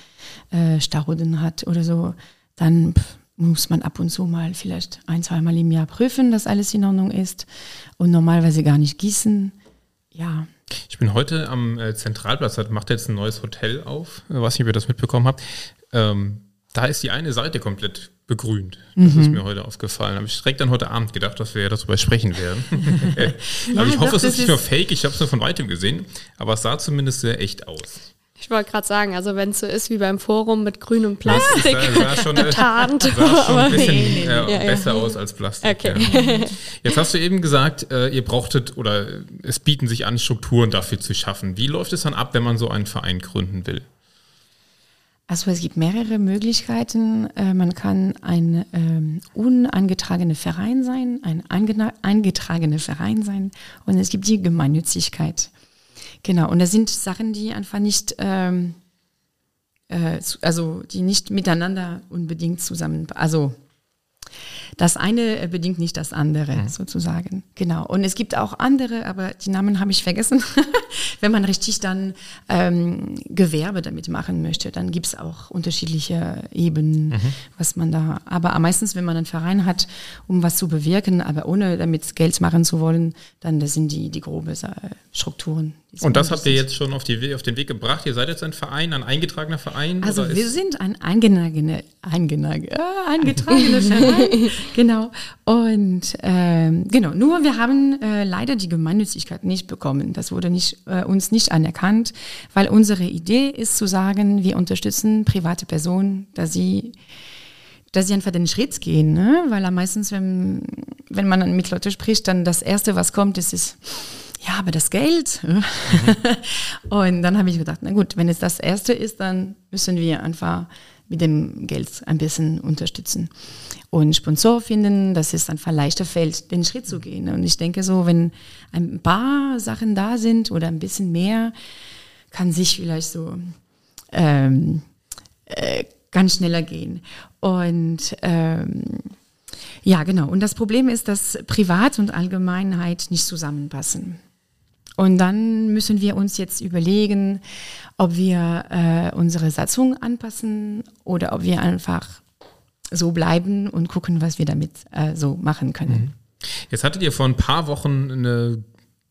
äh, Stauden hat oder so, dann pff, muss man ab und zu mal vielleicht ein, zweimal im Jahr prüfen, dass alles in Ordnung ist und normalerweise gar nicht gießen. Ja, Ich bin heute am äh, Zentralplatz, da macht jetzt ein neues Hotel auf, weiß nicht, ob ihr das mitbekommen habt. Ähm, da ist die eine Seite komplett begrünt. Das ist mir heute aufgefallen. Habe ich direkt dann heute Abend gedacht, dass wir ja darüber sprechen werden. aber ich doch, hoffe, es das ist nicht nur fake. Ich habe es nur von weitem gesehen, aber es sah zumindest sehr echt aus. Ich wollte gerade sagen, also wenn es so ist wie beim Forum mit grünem Das Plastik sah, sah schon, getarnt. sah schon ein bisschen nee, nee, äh, ja, ja. besser aus als Plastik. Okay. Ja. Jetzt hast du eben gesagt, äh, ihr brauchtet oder es bieten sich an, Strukturen dafür zu schaffen. Wie läuft es dann ab, wenn man so einen Verein gründen will? Also es gibt mehrere Möglichkeiten. Äh, man kann ein ähm, unangetragener Verein sein, ein eingetragener Verein sein und es gibt die Gemeinnützigkeit. Genau, und das sind Sachen, die einfach nicht, ähm, äh, also die nicht miteinander unbedingt zusammen, also das eine äh, bedingt nicht das andere, sozusagen. Genau. Und es gibt auch andere, aber die Namen habe ich vergessen. Wenn man richtig dann ähm, Gewerbe damit machen möchte, dann gibt es auch unterschiedliche Ebenen, was man da. Aber meistens, wenn man einen Verein hat, um was zu bewirken, aber ohne damit Geld machen zu wollen, dann das sind die, die grobe Strukturen. Und das habt ihr jetzt schon auf, die, auf den Weg gebracht? Ihr seid jetzt ein Verein, ein eingetragener Verein? Also wir sind ein eingenagene, eingenag, äh, eingetragener Verein. genau. Und ähm, genau, nur wir haben äh, leider die Gemeinnützigkeit nicht bekommen. Das wurde nicht, äh, uns nicht anerkannt, weil unsere Idee ist zu sagen, wir unterstützen private Personen, dass sie dass sie einfach den Schritt gehen, ne? weil am meistens, wenn, wenn man mit Leuten spricht, dann das Erste, was kommt, ist, ist ja, aber das Geld. Und dann habe ich gedacht, na gut, wenn es das Erste ist, dann müssen wir einfach mit dem Geld ein bisschen unterstützen. Und Sponsor finden, dass es einfach leichter fällt, den Schritt zu gehen. Und ich denke so, wenn ein paar Sachen da sind oder ein bisschen mehr, kann sich vielleicht so ähm, äh, ganz schneller gehen. Und ähm, ja, genau. Und das Problem ist, dass Privat und Allgemeinheit nicht zusammenpassen. Und dann müssen wir uns jetzt überlegen, ob wir äh, unsere Satzung anpassen oder ob wir einfach so bleiben und gucken, was wir damit äh, so machen können. Jetzt hattet ihr vor ein paar Wochen eine,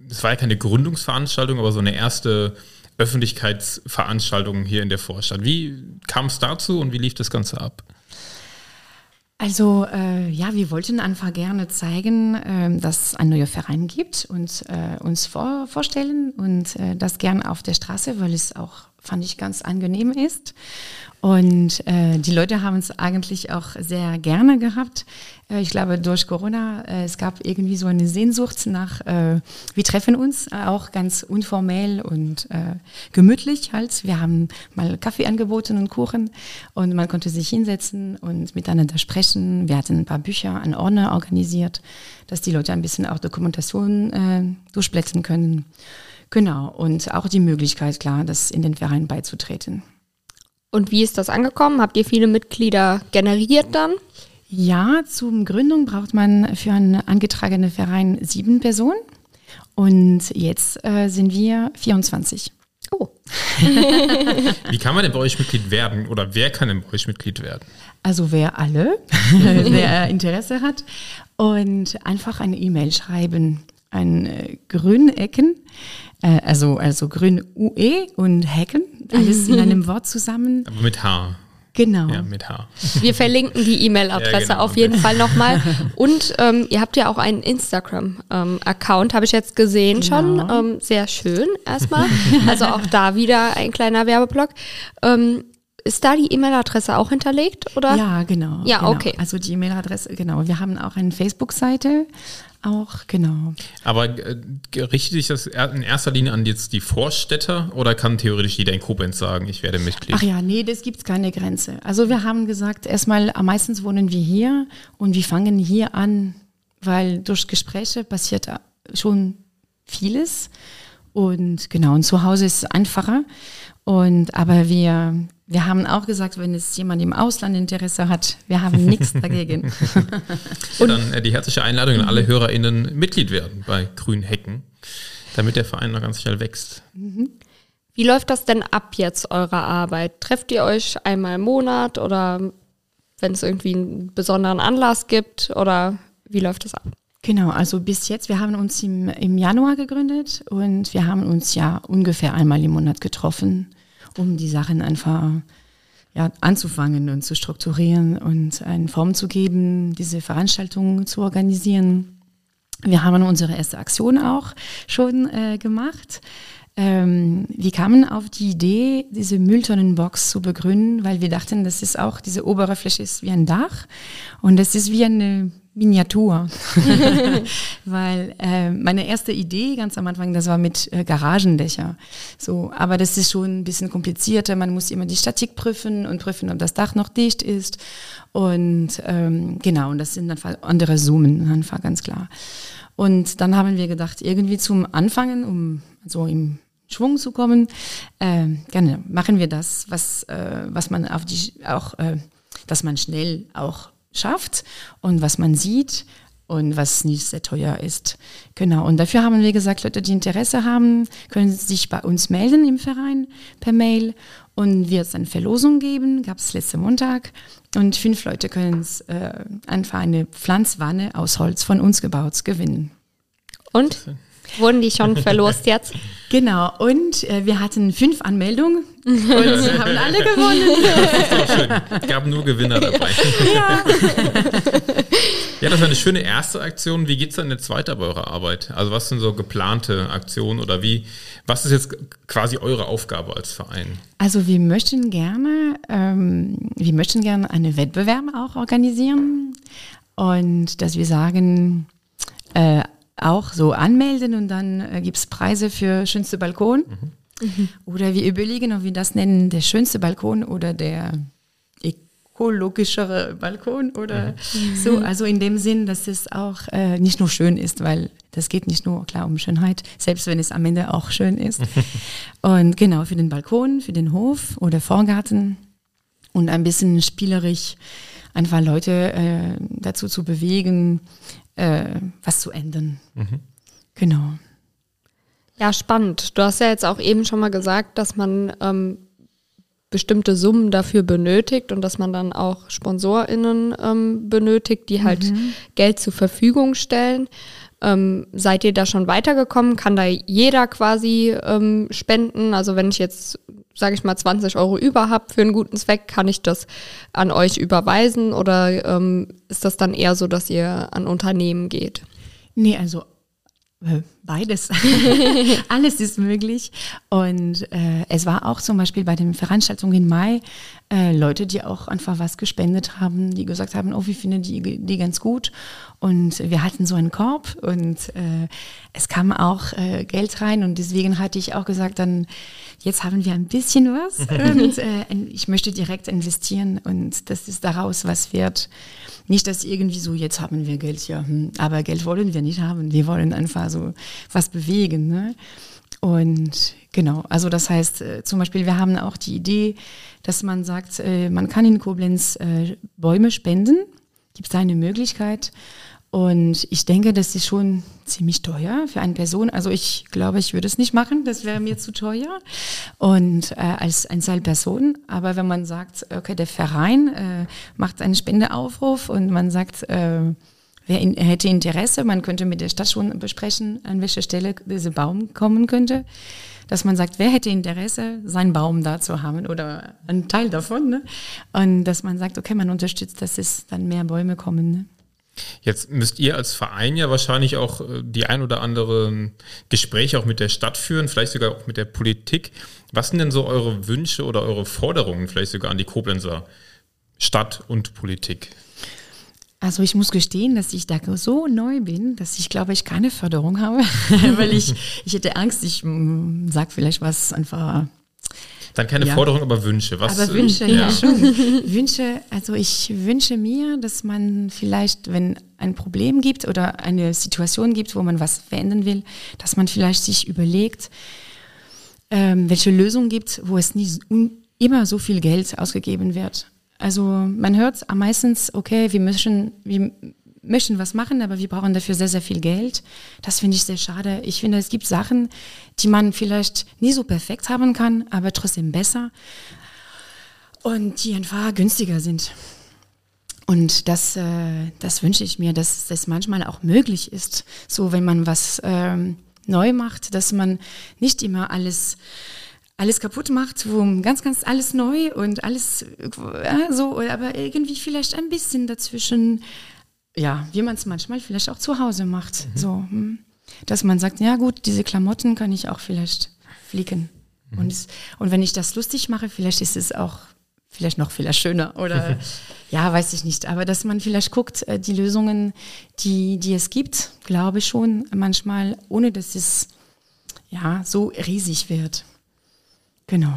es war ja keine Gründungsveranstaltung, aber so eine erste Öffentlichkeitsveranstaltung hier in der Vorstadt. Wie kam es dazu und wie lief das Ganze ab? Also äh, ja, wir wollten einfach gerne zeigen, äh, dass es einen neuen Verein gibt und äh, uns vor, vorstellen und äh, das gern auf der Straße, weil es auch, fand ich, ganz angenehm ist. Und äh, die Leute haben es eigentlich auch sehr gerne gehabt. Äh, ich glaube, durch Corona, äh, es gab irgendwie so eine Sehnsucht nach, äh, wir treffen uns äh, auch ganz informell und äh, gemütlich halt. Wir haben mal Kaffee angeboten und Kuchen und man konnte sich hinsetzen und miteinander sprechen. Wir hatten ein paar Bücher an Ordner organisiert, dass die Leute ein bisschen auch Dokumentation äh, durchblättern können. Genau, und auch die Möglichkeit, klar, das in den Verein beizutreten. Und wie ist das angekommen? Habt ihr viele Mitglieder generiert dann? Ja, zum Gründung braucht man für einen angetragenen Verein sieben Personen. Und jetzt äh, sind wir 24. Oh. Wie kann man denn bei euch Mitglied werden oder wer kann denn bei euch Mitglied werden? Also wer alle, der Interesse hat. Und einfach eine E-Mail schreiben an äh, Grünecken, äh, also, also Grün UE und Hecken, alles in einem Wort zusammen. Aber mit H. Genau. Ja, mit H. Wir verlinken die E-Mail-Adresse Ja, genau. auf jeden Fall nochmal. Und ähm, ihr habt ja auch einen Instagram-Account, habe ich jetzt gesehen schon. Genau. Ähm, sehr schön erstmal. Also auch da wieder ein kleiner Werbeblock. Ähm, ist da die E-Mail-Adresse auch hinterlegt? Oder? Ja, genau. Ja, genau. okay. Also die E-Mail-Adresse, genau. Wir haben auch eine Facebook-Seite, auch, genau. Aber äh, richtet sich das in erster Linie an jetzt die Vorstädter oder kann theoretisch jeder in Koblenz sagen, ich werde Mitglied? Ach ja, nee, das gibt's keine Grenze. Also wir haben gesagt, erstmal, am meisten wohnen wir hier und wir fangen hier an, weil durch Gespräche passiert schon vieles. Und genau, und zu Hause ist es einfacher. Und aber wir, wir haben auch gesagt, wenn es jemand im Ausland Interesse hat, wir haben nichts dagegen. Ja, dann äh, die herzliche Einladung an alle HörerInnen Mitglied werden bei Grün Hecken, damit der Verein noch ganz schnell wächst. Wie läuft das denn ab jetzt, eure Arbeit? Trefft ihr euch einmal im Monat oder wenn es irgendwie einen besonderen Anlass gibt oder wie läuft das ab? Genau, also bis jetzt, wir haben uns im, im Januar gegründet und wir haben uns ja ungefähr einmal im Monat getroffen, um die Sachen einfach ja, anzufangen und zu strukturieren und eine Form zu geben, diese Veranstaltungen zu organisieren. Wir haben unsere erste Aktion auch schon äh, gemacht. Ähm, wir kamen auf die Idee, diese Mülltonnenbox zu begründen, weil wir dachten, das ist auch, diese obere Fläche ist wie ein Dach und das ist wie eine Miniatur. weil äh, meine erste Idee ganz am Anfang, das war mit äh, Garagendächer. So, aber das ist schon ein bisschen komplizierter. Man muss immer die Statik prüfen und prüfen, ob das Dach noch dicht ist. Und ähm, genau, und das sind einfach andere Summen, einfach ganz klar. Und dann haben wir gedacht, irgendwie zum Anfangen, um so im Schwung zu kommen, äh, gerne machen wir das, was, äh, was man auf die, auch, äh, dass man schnell auch schafft und was man sieht und was nicht sehr teuer ist. Genau. Und dafür haben wir gesagt, Leute, die Interesse haben, können sich bei uns melden im Verein per Mail und wird es eine Verlosung geben, gab es letzten Montag. Und fünf Leute können es äh, einfach eine Pflanzwanne aus Holz von uns gebaut gewinnen. Und? Wurden die schon verlost jetzt? Genau, und äh, wir hatten fünf Anmeldungen und sie haben alle gewonnen. Das ist doch schön. Es gab nur Gewinner dabei. Ja. Ja, das war eine schöne erste Aktion. Wie geht's dann jetzt weiter bei eurer Arbeit? Also was sind so geplante Aktionen oder wie, was ist jetzt quasi eure Aufgabe als Verein? Also wir möchten gerne, ähm, wir möchten gerne einen Wettbewerb auch organisieren und dass wir sagen, äh, auch so anmelden und dann äh, gibt es Preise für schönste Balkon. Oder wir überlegen, ob wir das nennen, der schönste Balkon oder der ökologischere Balkon oder so. Also in dem Sinn, dass es auch äh, nicht nur schön ist, weil das geht nicht nur klar um Schönheit, selbst wenn es am Ende auch schön ist. und genau, für den Balkon, für den Hof oder Vorgarten und ein bisschen spielerisch einfach Leute äh, dazu zu bewegen, äh, was zu ändern. Genau. Ja, spannend. Du hast ja jetzt auch eben schon mal gesagt, dass man ähm, bestimmte Summen dafür benötigt und dass man dann auch SponsorInnen ähm, benötigt, die halt mhm. Geld zur Verfügung stellen. Ähm, seid ihr da schon weitergekommen? Kann da jeder quasi ähm, spenden? Also wenn ich jetzt, sage ich mal, 20 Euro über habe für einen guten Zweck, kann ich das an euch überweisen oder ähm, ist das dann eher so, dass ihr an Unternehmen geht? Nee, also beides. Alles ist möglich. Und äh, es war auch zum Beispiel bei den Veranstaltungen im Mai äh, Leute, die auch einfach was gespendet haben, die gesagt haben, oh, wir finden die, die ganz gut. Und wir hatten so einen Korb und äh, es kam auch äh, Geld rein. Und deswegen hatte ich auch gesagt, dann jetzt haben wir ein bisschen was. und äh, ich möchte direkt investieren und das ist daraus was wert. Nicht, dass irgendwie so, jetzt haben wir Geld, ja, hm, aber Geld wollen wir nicht haben. Wir wollen einfach so was bewegen. Ne? Und genau, also das heißt äh, zum Beispiel, wir haben auch die Idee, dass man sagt, äh, man kann in Koblenz äh, Bäume spenden. Gibt es eine Möglichkeit? Und ich denke, das ist schon ziemlich teuer für eine Person. Also ich glaube, ich würde es nicht machen, das wäre mir zu teuer. Und äh, als Einzelperson. Aber wenn man sagt, okay, der Verein äh, macht einen Spendeaufruf und man sagt, äh, wer in, hätte Interesse, man könnte mit der Stadt schon besprechen, an welcher Stelle dieser Baum kommen könnte. Dass man sagt, wer hätte Interesse, seinen Baum da zu haben oder einen Teil davon. Ne? Und dass man sagt, okay, man unterstützt, dass es dann mehr Bäume kommen. Ne? Jetzt müsst ihr als Verein ja wahrscheinlich auch äh, die ein oder andere Gespräche auch mit der Stadt führen, vielleicht sogar auch mit der Politik. Was sind denn so eure Wünsche oder eure Forderungen vielleicht sogar an die Koblenzer Stadt und Politik? Also ich muss gestehen, dass ich da so neu bin, dass ich glaube, ich keine Förderung habe, weil ich, ich hätte Angst, ich mm, sage vielleicht was einfach dann keine ja. Forderung, aber Wünsche. Was, aber Wünsche, ja. ja schon. Wünsche, also ich wünsche mir, dass man vielleicht, wenn ein Problem gibt oder eine Situation gibt, wo man was verändern will, dass man vielleicht sich überlegt, ähm, welche Lösung gibt, wo es nicht immer so viel Geld ausgegeben wird. Also man hört meistens, okay, wir müssen, wir möchten was machen, aber wir brauchen dafür sehr, sehr viel Geld. Das finde ich sehr schade. Ich finde, es gibt Sachen, die man vielleicht nie so perfekt haben kann, aber trotzdem besser und die einfach günstiger sind. Und das, äh, das wünsche ich mir, dass das manchmal auch möglich ist. So, wenn man was ähm, neu macht, dass man nicht immer alles alles kaputt macht, wo ganz, ganz alles neu und alles äh, so, aber irgendwie vielleicht ein bisschen dazwischen ja, wie man es manchmal vielleicht auch zu Hause macht. Mhm. So, hm. dass man sagt, ja gut, diese Klamotten kann ich auch vielleicht flicken. Mhm. Und, es, und wenn ich das lustig mache, vielleicht ist es auch vielleicht noch vielleicht schöner oder ja, weiß ich nicht. Aber dass man vielleicht guckt, äh, die Lösungen, die, die es gibt, glaube ich schon manchmal, ohne dass es ja so riesig wird. Genau.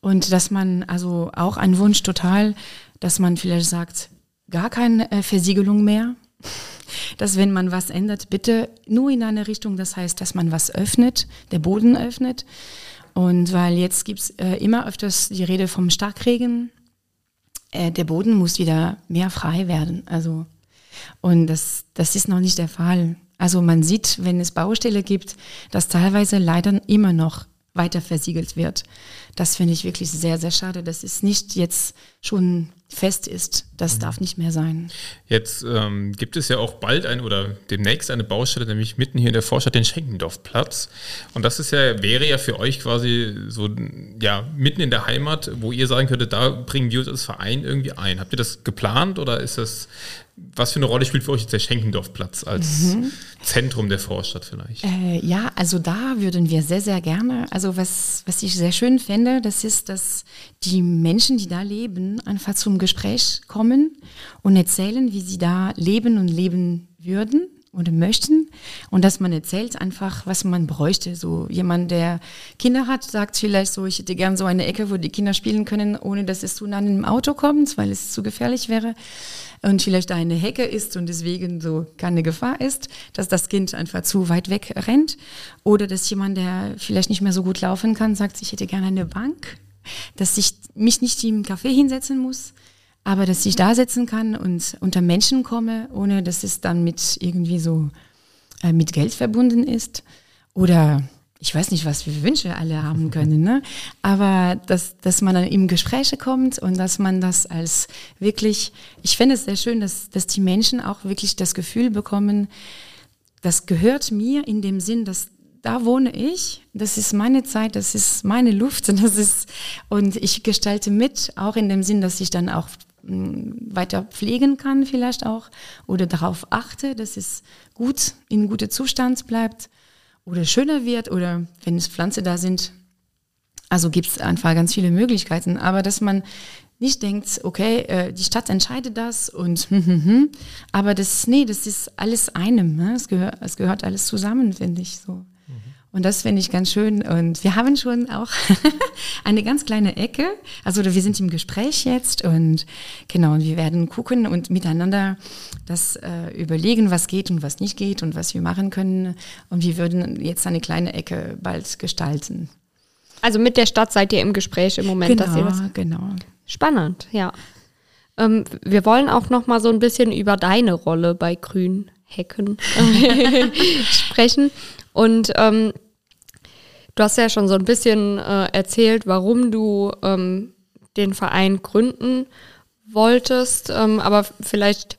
Und dass man also auch ein Wunsch total, dass man vielleicht sagt, gar keine äh, Versiegelung mehr. Dass wenn man was ändert, bitte nur in eine Richtung, das heißt, dass man was öffnet, der Boden öffnet. Und weil jetzt gibt es äh, immer öfters die Rede vom Starkregen, äh, der Boden muss wieder mehr frei werden. Also, und das, das ist noch nicht der Fall. Also man sieht, wenn es Baustelle gibt, dass teilweise leider immer noch weiter versiegelt wird. Das finde ich wirklich sehr, sehr schade. Das ist nicht jetzt schon fest ist. Das mhm. darf nicht mehr sein. Jetzt ähm, gibt es ja auch bald ein oder demnächst eine Baustelle, nämlich mitten hier in der Vorstadt, den Schenkendorfplatz. Und das ist ja, wäre ja für euch quasi so, ja, mitten in der Heimat, wo ihr sagen könntet, da bringen wir uns als Verein irgendwie ein. Habt ihr das geplant oder ist das was für eine Rolle spielt für euch jetzt der Schenkendorfplatz als mhm. Zentrum der Vorstadt vielleicht? Äh, ja, also da würden wir sehr, sehr gerne. Also was, was ich sehr schön fände, das ist, dass die Menschen, die da leben, einfach zum Gespräch kommen und erzählen, wie sie da leben und leben würden oder möchten. Und dass man erzählt einfach, was man bräuchte. So jemand, der Kinder hat, sagt vielleicht so, ich hätte gern so eine Ecke, wo die Kinder spielen können, ohne dass es zu nah an einem Auto kommt, weil es zu gefährlich wäre. Und vielleicht da eine Hecke ist und deswegen so keine Gefahr ist, dass das Kind einfach zu weit weg rennt. Oder dass jemand, der vielleicht nicht mehr so gut laufen kann, sagt, ich hätte gerne eine Bank, dass ich mich nicht im Café hinsetzen muss, aber dass ich da sitzen kann und unter Menschen komme, ohne dass es dann mit irgendwie so äh, mit Geld verbunden ist. oder ich weiß nicht, was für Wünsche alle haben können, ne? aber dass, dass man dann in Gespräche kommt und dass man das als wirklich, ich finde es sehr schön, dass, dass die Menschen auch wirklich das Gefühl bekommen, das gehört mir in dem Sinn, dass da wohne ich, das ist meine Zeit, das ist meine Luft, das ist, und ich gestalte mit, auch in dem Sinn, dass ich dann auch weiter pflegen kann vielleicht auch oder darauf achte, dass es gut in gutem Zustand bleibt oder schöner wird oder wenn es Pflanzen da sind. Also gibt es einfach ganz viele Möglichkeiten. Aber dass man nicht denkt, okay, äh, die Stadt entscheidet das und hm, hm, hm. aber das, nee, das ist alles einem. Ne? Es, gehört, es gehört alles zusammen, finde ich so. Und das finde ich ganz schön. Und wir haben schon auch eine ganz kleine Ecke. Also wir sind im Gespräch jetzt und genau, und wir werden gucken und miteinander das äh, überlegen, was geht und was nicht geht und was wir machen können. Und wir würden jetzt eine kleine Ecke bald gestalten. Also mit der Stadt seid ihr im Gespräch im Moment, genau, dass ihr das genau. Spannend, ja. Ähm, wir wollen auch noch mal so ein bisschen über deine Rolle bei Grünhecken sprechen. Und ähm, Du hast ja schon so ein bisschen äh, erzählt, warum du ähm, den Verein gründen wolltest, ähm, aber vielleicht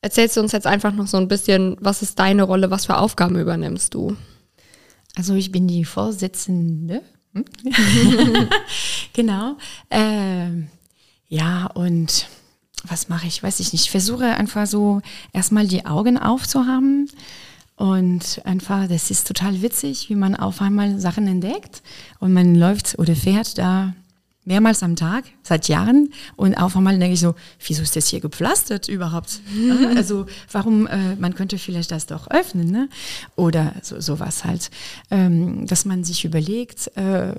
erzählst du uns jetzt einfach noch so ein bisschen, was ist deine Rolle, was für Aufgaben übernimmst du? Also ich bin die Vorsitzende. Hm? genau. Äh, ja, und was mache ich? Weiß ich nicht. Ich versuche einfach so erstmal die Augen aufzuhaben und einfach, das ist total witzig, wie man auf einmal Sachen entdeckt und man läuft oder fährt da mehrmals am Tag, seit Jahren. Und auf einmal denke ich so, wieso ist das hier gepflastert überhaupt? also warum, äh, man könnte vielleicht das doch öffnen, ne? Oder so, sowas halt. Ähm, dass man sich überlegt äh,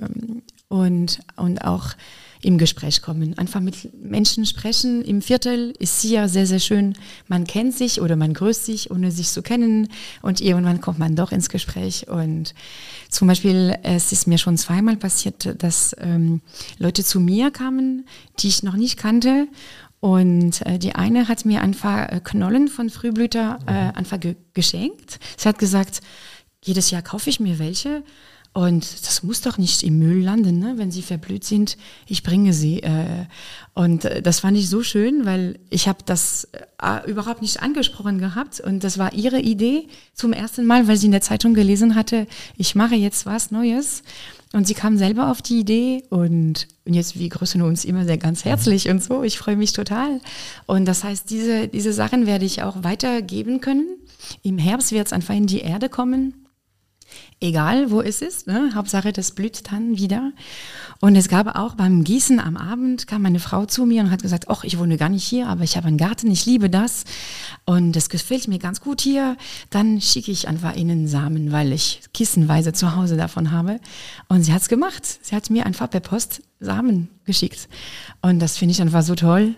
und, und auch im Gespräch kommen. Einfach mit Menschen sprechen. Im Viertel ist hier sehr, sehr schön. Man kennt sich oder man grüßt sich, ohne sich zu kennen. Und irgendwann kommt man doch ins Gespräch. Und zum Beispiel, es ist mir schon zweimal passiert, dass ähm, Leute zu mir kamen, die ich noch nicht kannte. Und äh, die eine hat mir einfach äh, Knollen von Frühblüter äh, einfach ge geschenkt. Sie hat gesagt, jedes Jahr kaufe ich mir welche. Und das muss doch nicht im Müll landen, ne? wenn sie verblüht sind. Ich bringe sie. Äh, und äh, das fand ich so schön, weil ich habe das äh, überhaupt nicht angesprochen gehabt. Und das war ihre Idee zum ersten Mal, weil sie in der Zeitung gelesen hatte, ich mache jetzt was Neues. Und sie kam selber auf die Idee und, jetzt, wir grüßen uns immer sehr ganz herzlich und so. Ich freue mich total. Und das heißt, diese, diese Sachen werde ich auch weitergeben können. Im Herbst wird es einfach in die Erde kommen egal wo es ist, ne? Hauptsache das blüht dann wieder. Und es gab auch beim Gießen am Abend, kam meine Frau zu mir und hat gesagt, ach, ich wohne gar nicht hier, aber ich habe einen Garten, ich liebe das und das gefällt mir ganz gut hier. Dann schicke ich einfach Ihnen Samen, weil ich kissenweise zu Hause davon habe. Und sie hat es gemacht. Sie hat mir einfach per Post Samen geschickt. Und das finde ich einfach so toll,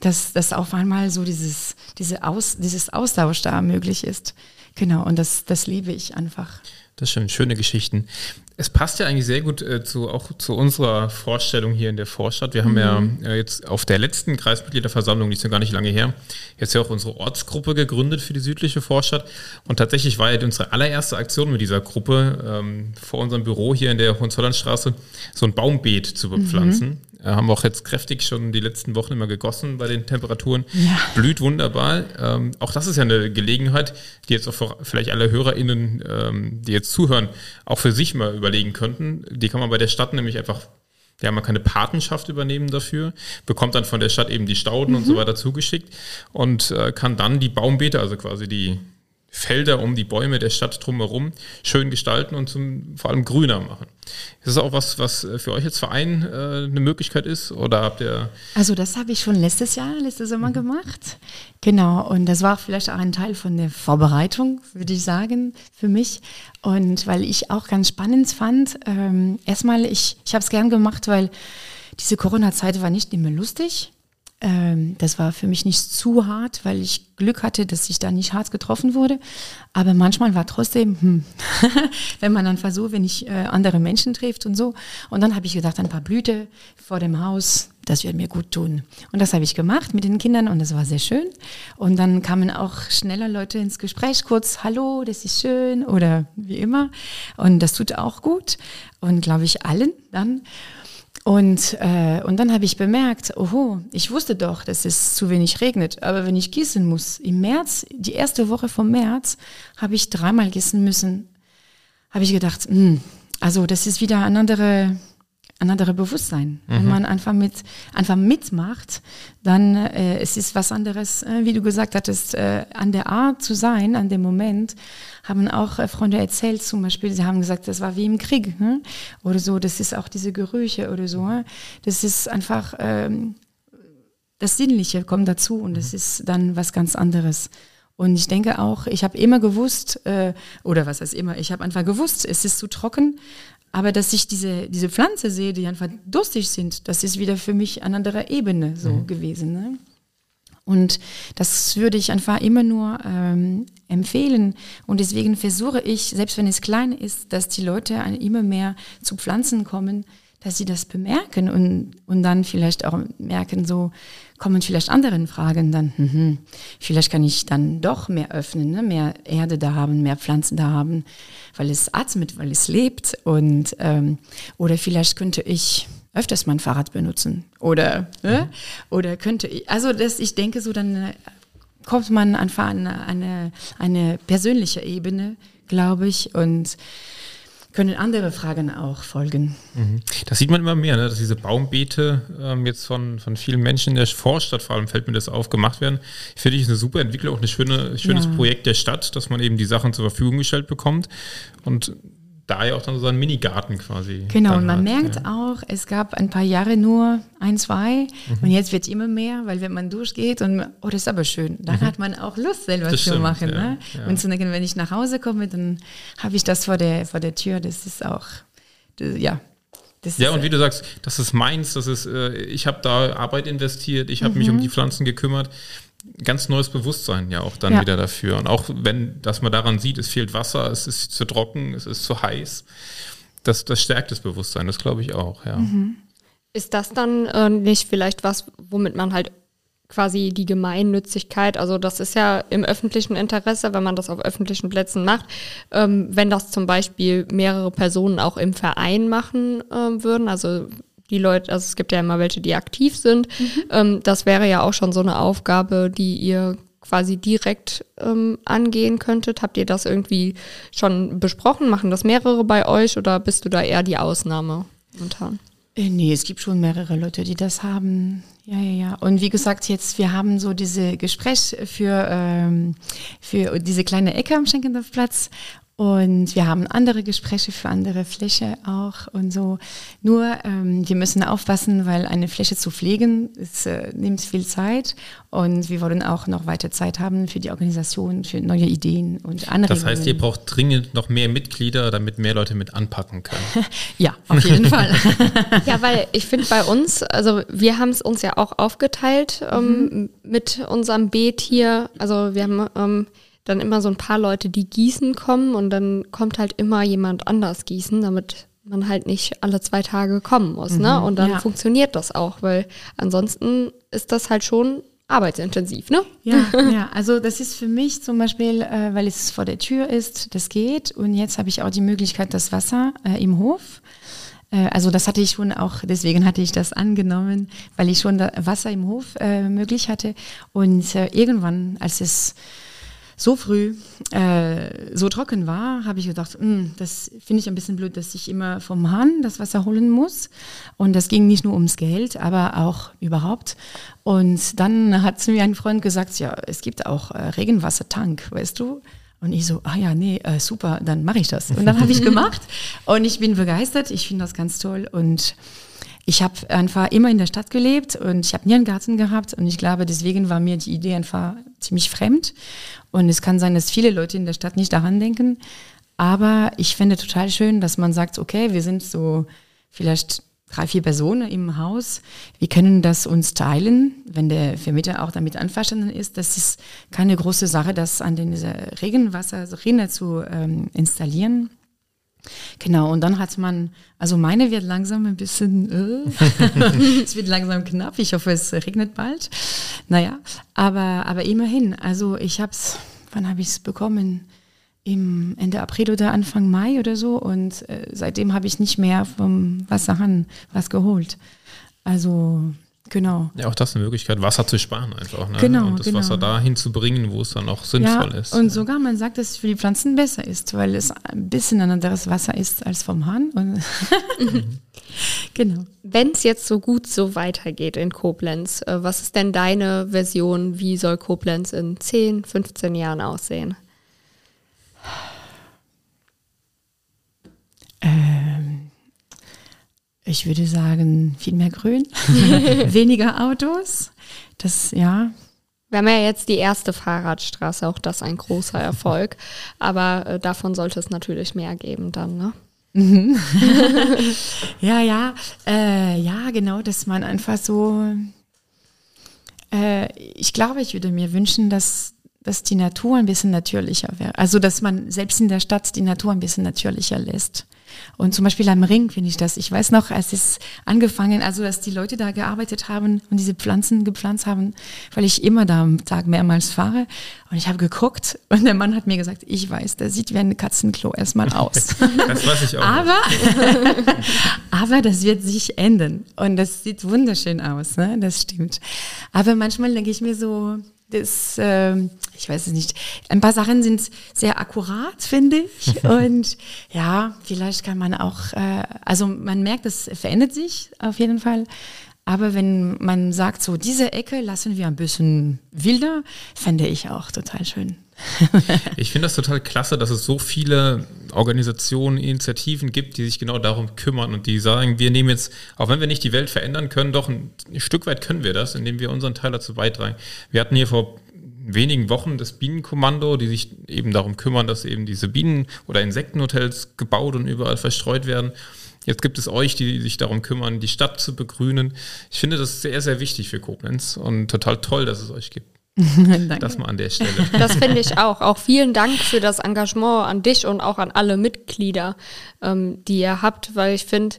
dass, dass auf einmal so dieses, diese Aus, dieses Austausch da möglich ist. Genau, und das, das liebe ich einfach. Das sind schöne Geschichten. Es passt ja eigentlich sehr gut äh, zu, auch zu unserer Vorstellung hier in der Vorstadt. Wir haben mhm. ja äh, jetzt auf der letzten Kreismitgliederversammlung, die ist ja gar nicht lange her, jetzt ja auch unsere Ortsgruppe gegründet für die südliche Vorstadt. Und tatsächlich war ja unsere allererste Aktion mit dieser Gruppe ähm, vor unserem Büro hier in der Hohenzollernstraße so ein Baumbeet zu bepflanzen. Mhm. Äh, haben wir auch jetzt kräftig schon die letzten Wochen immer gegossen bei den Temperaturen. Ja. Blüht wunderbar. Ähm, auch das ist ja eine Gelegenheit, die jetzt auch für vielleicht alle HörerInnen, ähm, die jetzt zuhören, auch für sich mal überlegen könnten. Die kann man bei der Stadt nämlich einfach ja, man kann eine Patenschaft übernehmen dafür, bekommt dann von der Stadt eben die Stauden mhm. und so mhm. weiter zugeschickt und äh, kann dann die Baumbeete, also quasi die Felder um die Bäume der Stadt drumherum schön gestalten und zum, vor allem grüner machen. Ist das auch was, was äh, für euch als Verein äh, eine Möglichkeit ist? Oder habt ihr. Also, das habe ich schon letztes Jahr, letztes Sommer mhm. gemacht. Genau. Und das war vielleicht auch ein Teil von der Vorbereitung, würde ich sagen, für mich. Und weil ich auch ganz spannend fand, ähm, erstmal, ich, ich habe es gern gemacht, weil diese Corona-Zeit war nicht immer lustig. Ähm, das war für mich nicht zu hart, weil ich Glück hatte, dass ich da nicht hart getroffen wurde. Aber manchmal war trotzdem, hm, wenn man dann versucht, wenn ich äh, andere Menschen trifft und so. Und dann habe ich gedacht, ein paar Blüte vor dem Haus, das wird mir gut tun. Und das habe ich gemacht mit den Kindern und das war sehr schön. Und dann kamen auch schneller Leute ins Gespräch, kurz, hallo, das ist schön oder wie immer. Und das tut auch gut. Und glaube ich allen dann. Und, äh, und dann habe ich bemerkt, oho, ich wusste doch, dass es zu wenig regnet. Aber wenn ich gießen muss, im März, die erste Woche vom März, habe ich dreimal gießen müssen. Habe ich gedacht, mh, hm, also das ist wieder eine andere ein anderes Bewusstsein. Mhm. Wenn man einfach mit einfach mitmacht, dann äh, es ist was anderes, äh, wie du gesagt hattest, äh, an der Art zu sein, an dem Moment, haben auch äh, Freunde erzählt zum Beispiel, sie haben gesagt, das war wie im Krieg hm? oder so, das ist auch diese Gerüche oder so. Hm? Das ist einfach, ähm, das Sinnliche kommt dazu und das mhm. ist dann was ganz anderes. Und ich denke auch, ich habe immer gewusst, äh, oder was heißt immer, ich habe einfach gewusst, es ist zu trocken, aber dass ich diese, diese Pflanze sehe, die einfach durstig sind, das ist wieder für mich an anderer Ebene so mhm. gewesen. Ne? Und das würde ich einfach immer nur ähm, empfehlen. Und deswegen versuche ich, selbst wenn es klein ist, dass die Leute immer mehr zu Pflanzen kommen, dass sie das bemerken und, und dann vielleicht auch merken, so kommen vielleicht anderen Fragen dann, hm, vielleicht kann ich dann doch mehr öffnen, ne? mehr Erde da haben, mehr Pflanzen da haben, weil es atmet, weil es lebt und ähm, oder vielleicht könnte ich öfters mein Fahrrad benutzen oder ne? Mhm. oder könnte ich, also das, ich denke so dann äh, kommt man einfach an eine, eine persönliche Ebene, glaube ich und können andere Fragen auch folgen. Mhm. Das sieht man immer mehr, ne? dass diese Baumbeete ähm, jetzt von, von vielen Menschen in der Vorstadt vor allem fällt mir das auf, gemacht werden. Ich finde, ist eine super Entwicklung, auch ein schöne, schönes ja. Projekt der Stadt, dass man eben die Sachen zur Verfügung gestellt bekommt. Und da ja auch dann so einen Minigarten quasi. Genau, und man hat, merkt ja. auch, es gab ein paar Jahre nur ein, zwei mhm. und jetzt wird immer mehr, weil wenn man durchgeht und, oh, das ist aber schön, dann mhm. hat man auch Lust, selber das zu stimmt, machen. Ja, ne? ja. Und zu denken, wenn ich nach Hause komme, dann habe ich das vor der, vor der Tür, das ist auch, das, ja. Das ja, und wie du sagst, das ist meins, das ist, äh, ich habe da Arbeit investiert, ich habe mhm. mich um die Pflanzen gekümmert ganz neues Bewusstsein ja auch dann ja. wieder dafür. Und auch wenn, dass man daran sieht, es fehlt Wasser, es ist zu trocken, es ist zu heiß, das, das stärkt das Bewusstsein, das glaube ich auch, ja. Mhm. Ist das dann äh, nicht vielleicht was, womit man halt quasi die Gemeinnützigkeit, also das ist ja im öffentlichen Interesse, wenn man das auf öffentlichen Plätzen macht, ähm, wenn das zum Beispiel mehrere Personen auch im Verein machen äh, würden, also die Leute, also es gibt ja immer welche, die aktiv sind. Mhm. Ähm, das wäre ja auch schon so eine Aufgabe, die ihr quasi direkt ähm, angehen könntet. Habt ihr das irgendwie schon besprochen? Machen das mehrere bei euch oder bist du da eher die Ausnahme momentan? Äh, nee, es gibt schon mehrere Leute, die das haben. Ja, ja, ja. Und wie gesagt, jetzt, wir haben so diese Gespräch für, ähm, für diese kleine Ecke am Schenkendorfplatz und wir haben andere Gespräche für andere Fläche auch und so. Nur ähm, wir müssen aufpassen, weil eine Fläche zu pflegen, es äh, nimmt viel Zeit. Und wir wollen auch noch weiter Zeit haben für die Organisation, für neue Ideen und andere. Das heißt, ihr braucht dringend noch mehr Mitglieder, damit mehr Leute mit anpacken können. ja, auf jeden Fall. ja, weil ich finde bei uns, also wir haben es uns ja auch aufgeteilt ähm, mhm. mit unserem Beet hier. Also wir haben ähm, dann immer so ein paar Leute, die gießen kommen und dann kommt halt immer jemand anders gießen, damit man halt nicht alle zwei Tage kommen muss. Ne? Mhm, ne? Und dann ja. funktioniert das auch, weil ansonsten ist das halt schon arbeitsintensiv, ne? Ja, ja, also das ist für mich zum Beispiel, äh, weil es vor der Tür ist, das geht. Und jetzt habe ich auch die Möglichkeit, das Wasser äh, im Hof. Äh, also das hatte ich schon auch, deswegen hatte ich das angenommen, weil ich schon Wasser im Hof äh, möglich hatte. Und äh, irgendwann, als es so früh äh, so trocken war, habe ich gedacht, hm, das finde ich ein bisschen blöd, dass ich immer vom Hahn das Wasser holen muss. Und das ging nicht nur ums Geld, aber auch überhaupt. Und dann hat mir ein Freund gesagt, ja, es gibt auch äh, Regenwassertank, weißt du? Und ich so, ah ja, nee, äh, super, dann mache ich das. Und dann habe ich gemacht und ich bin begeistert. Ich finde das ganz toll und ich habe einfach immer in der Stadt gelebt und ich habe nie einen Garten gehabt und ich glaube, deswegen war mir die Idee einfach ziemlich fremd. Und es kann sein, dass viele Leute in der Stadt nicht daran denken. Aber ich finde total schön, dass man sagt, okay, wir sind so vielleicht drei, vier Personen im Haus. Wir können das uns teilen, wenn der Vermieter auch damit einverstanden ist. Das ist keine große Sache, das an den Regenwasserrinne zu ähm, installieren. Genau, und dann hat man, also meine wird langsam ein bisschen, äh, es wird langsam knapp. Ich hoffe, es regnet bald. Naja, aber, aber immerhin, also ich habe es, wann habe ich es bekommen? Im Ende April oder Anfang Mai oder so. Und äh, seitdem habe ich nicht mehr vom Wasserhahn was geholt. Also Genau. Ja, auch das ist eine Möglichkeit, Wasser zu sparen einfach. Ne? Genau. Und das genau. Wasser dahin zu bringen, wo es dann auch sinnvoll ja, ist. Und sogar man sagt, dass es für die Pflanzen besser ist, weil es ein bisschen ein anderes Wasser ist als vom Hahn. Und genau. Wenn es jetzt so gut so weitergeht in Koblenz, äh, was ist denn deine Version? Wie soll Koblenz in 10, 15 Jahren aussehen? Ähm, ich würde sagen, viel mehr Grün, weniger Autos. Das, ja. Wir haben ja jetzt die erste Fahrradstraße, auch das ein großer Erfolg. Aber äh, davon sollte es natürlich mehr geben dann, ne? ja, ja, äh, ja, genau, dass man einfach so, äh, ich glaube, ich würde mir wünschen, dass, dass die Natur ein bisschen natürlicher wäre. Also, dass man selbst in der Stadt die Natur ein bisschen natürlicher lässt. Und zum Beispiel am Ring finde ich das. Ich weiß noch, als es angefangen, also dass die Leute da gearbeitet haben und diese Pflanzen gepflanzt haben, weil ich immer da am Tag mehrmals fahre. Und ich habe geguckt und der Mann hat mir gesagt, ich weiß, der sieht wie ein Katzenklo erstmal aus. Das weiß ich auch. aber, aber das wird sich ändern. Und das sieht wunderschön aus, ne? das stimmt. Aber manchmal denke ich mir so, das, äh, ich weiß es nicht. Ein paar Sachen sind sehr akkurat, finde ich. Und ja, vielleicht kann man auch, äh, also man merkt, es verändert sich auf jeden Fall. Aber wenn man sagt, so diese Ecke lassen wir ein bisschen wilder, fände ich auch total schön. ich finde das total klasse, dass es so viele Organisationen, Initiativen gibt, die sich genau darum kümmern und die sagen, wir nehmen jetzt, auch wenn wir nicht die Welt verändern können, doch ein, Stück weit können wir das, indem wir unseren Teil dazu beitragen. Wir hatten hier vor wenigen Wochen das Bienenkommando, die sich eben darum kümmern, dass eben diese Bienen- oder Insektenhotels gebaut und überall verstreut werden. Jetzt gibt es euch, die sich darum kümmern, die Stadt zu begrünen. Ich finde das sehr, sehr wichtig für Koblenz und total toll, dass es euch gibt. das mal an der Stelle. Das finde ich auch. Auch vielen Dank für das Engagement an dich und auch an alle Mitglieder, ähm, die ihr habt, weil ich finde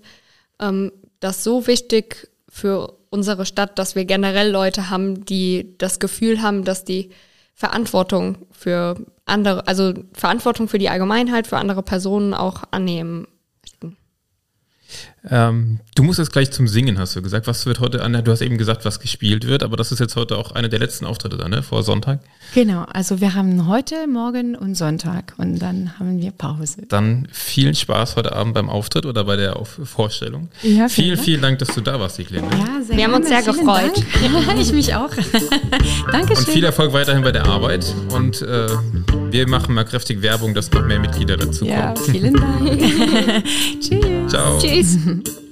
ähm, das so wichtig für unsere Stadt, dass wir generell Leute haben, die das Gefühl haben, dass die Verantwortung für andere, also Verantwortung für die Allgemeinheit, für andere Personen auch annehmen ähm, du musst jetzt gleich zum Singen, hast du gesagt. Was wird heute an? Du hast eben gesagt, was gespielt wird, aber das ist jetzt heute auch einer der letzten Auftritte da, ne? Vor Sonntag. Genau, also wir haben heute, morgen und Sonntag und dann haben wir Pause. Dann vielen Spaß heute Abend beim Auftritt oder bei der Auf Vorstellung. Ja, vielen, vielen Dank, dass du da warst, Eklene. Ja, sehr Wir haben uns sehr vielen gefreut. Ja, ich mich auch. Dankeschön. Und viel Erfolg weiterhin bei der Arbeit und äh, wir machen mal kräftig Werbung, dass noch mehr Mitglieder dazu kommen. Ja, vielen Dank. Tschüss. Ciao. Tschüss. Mhm.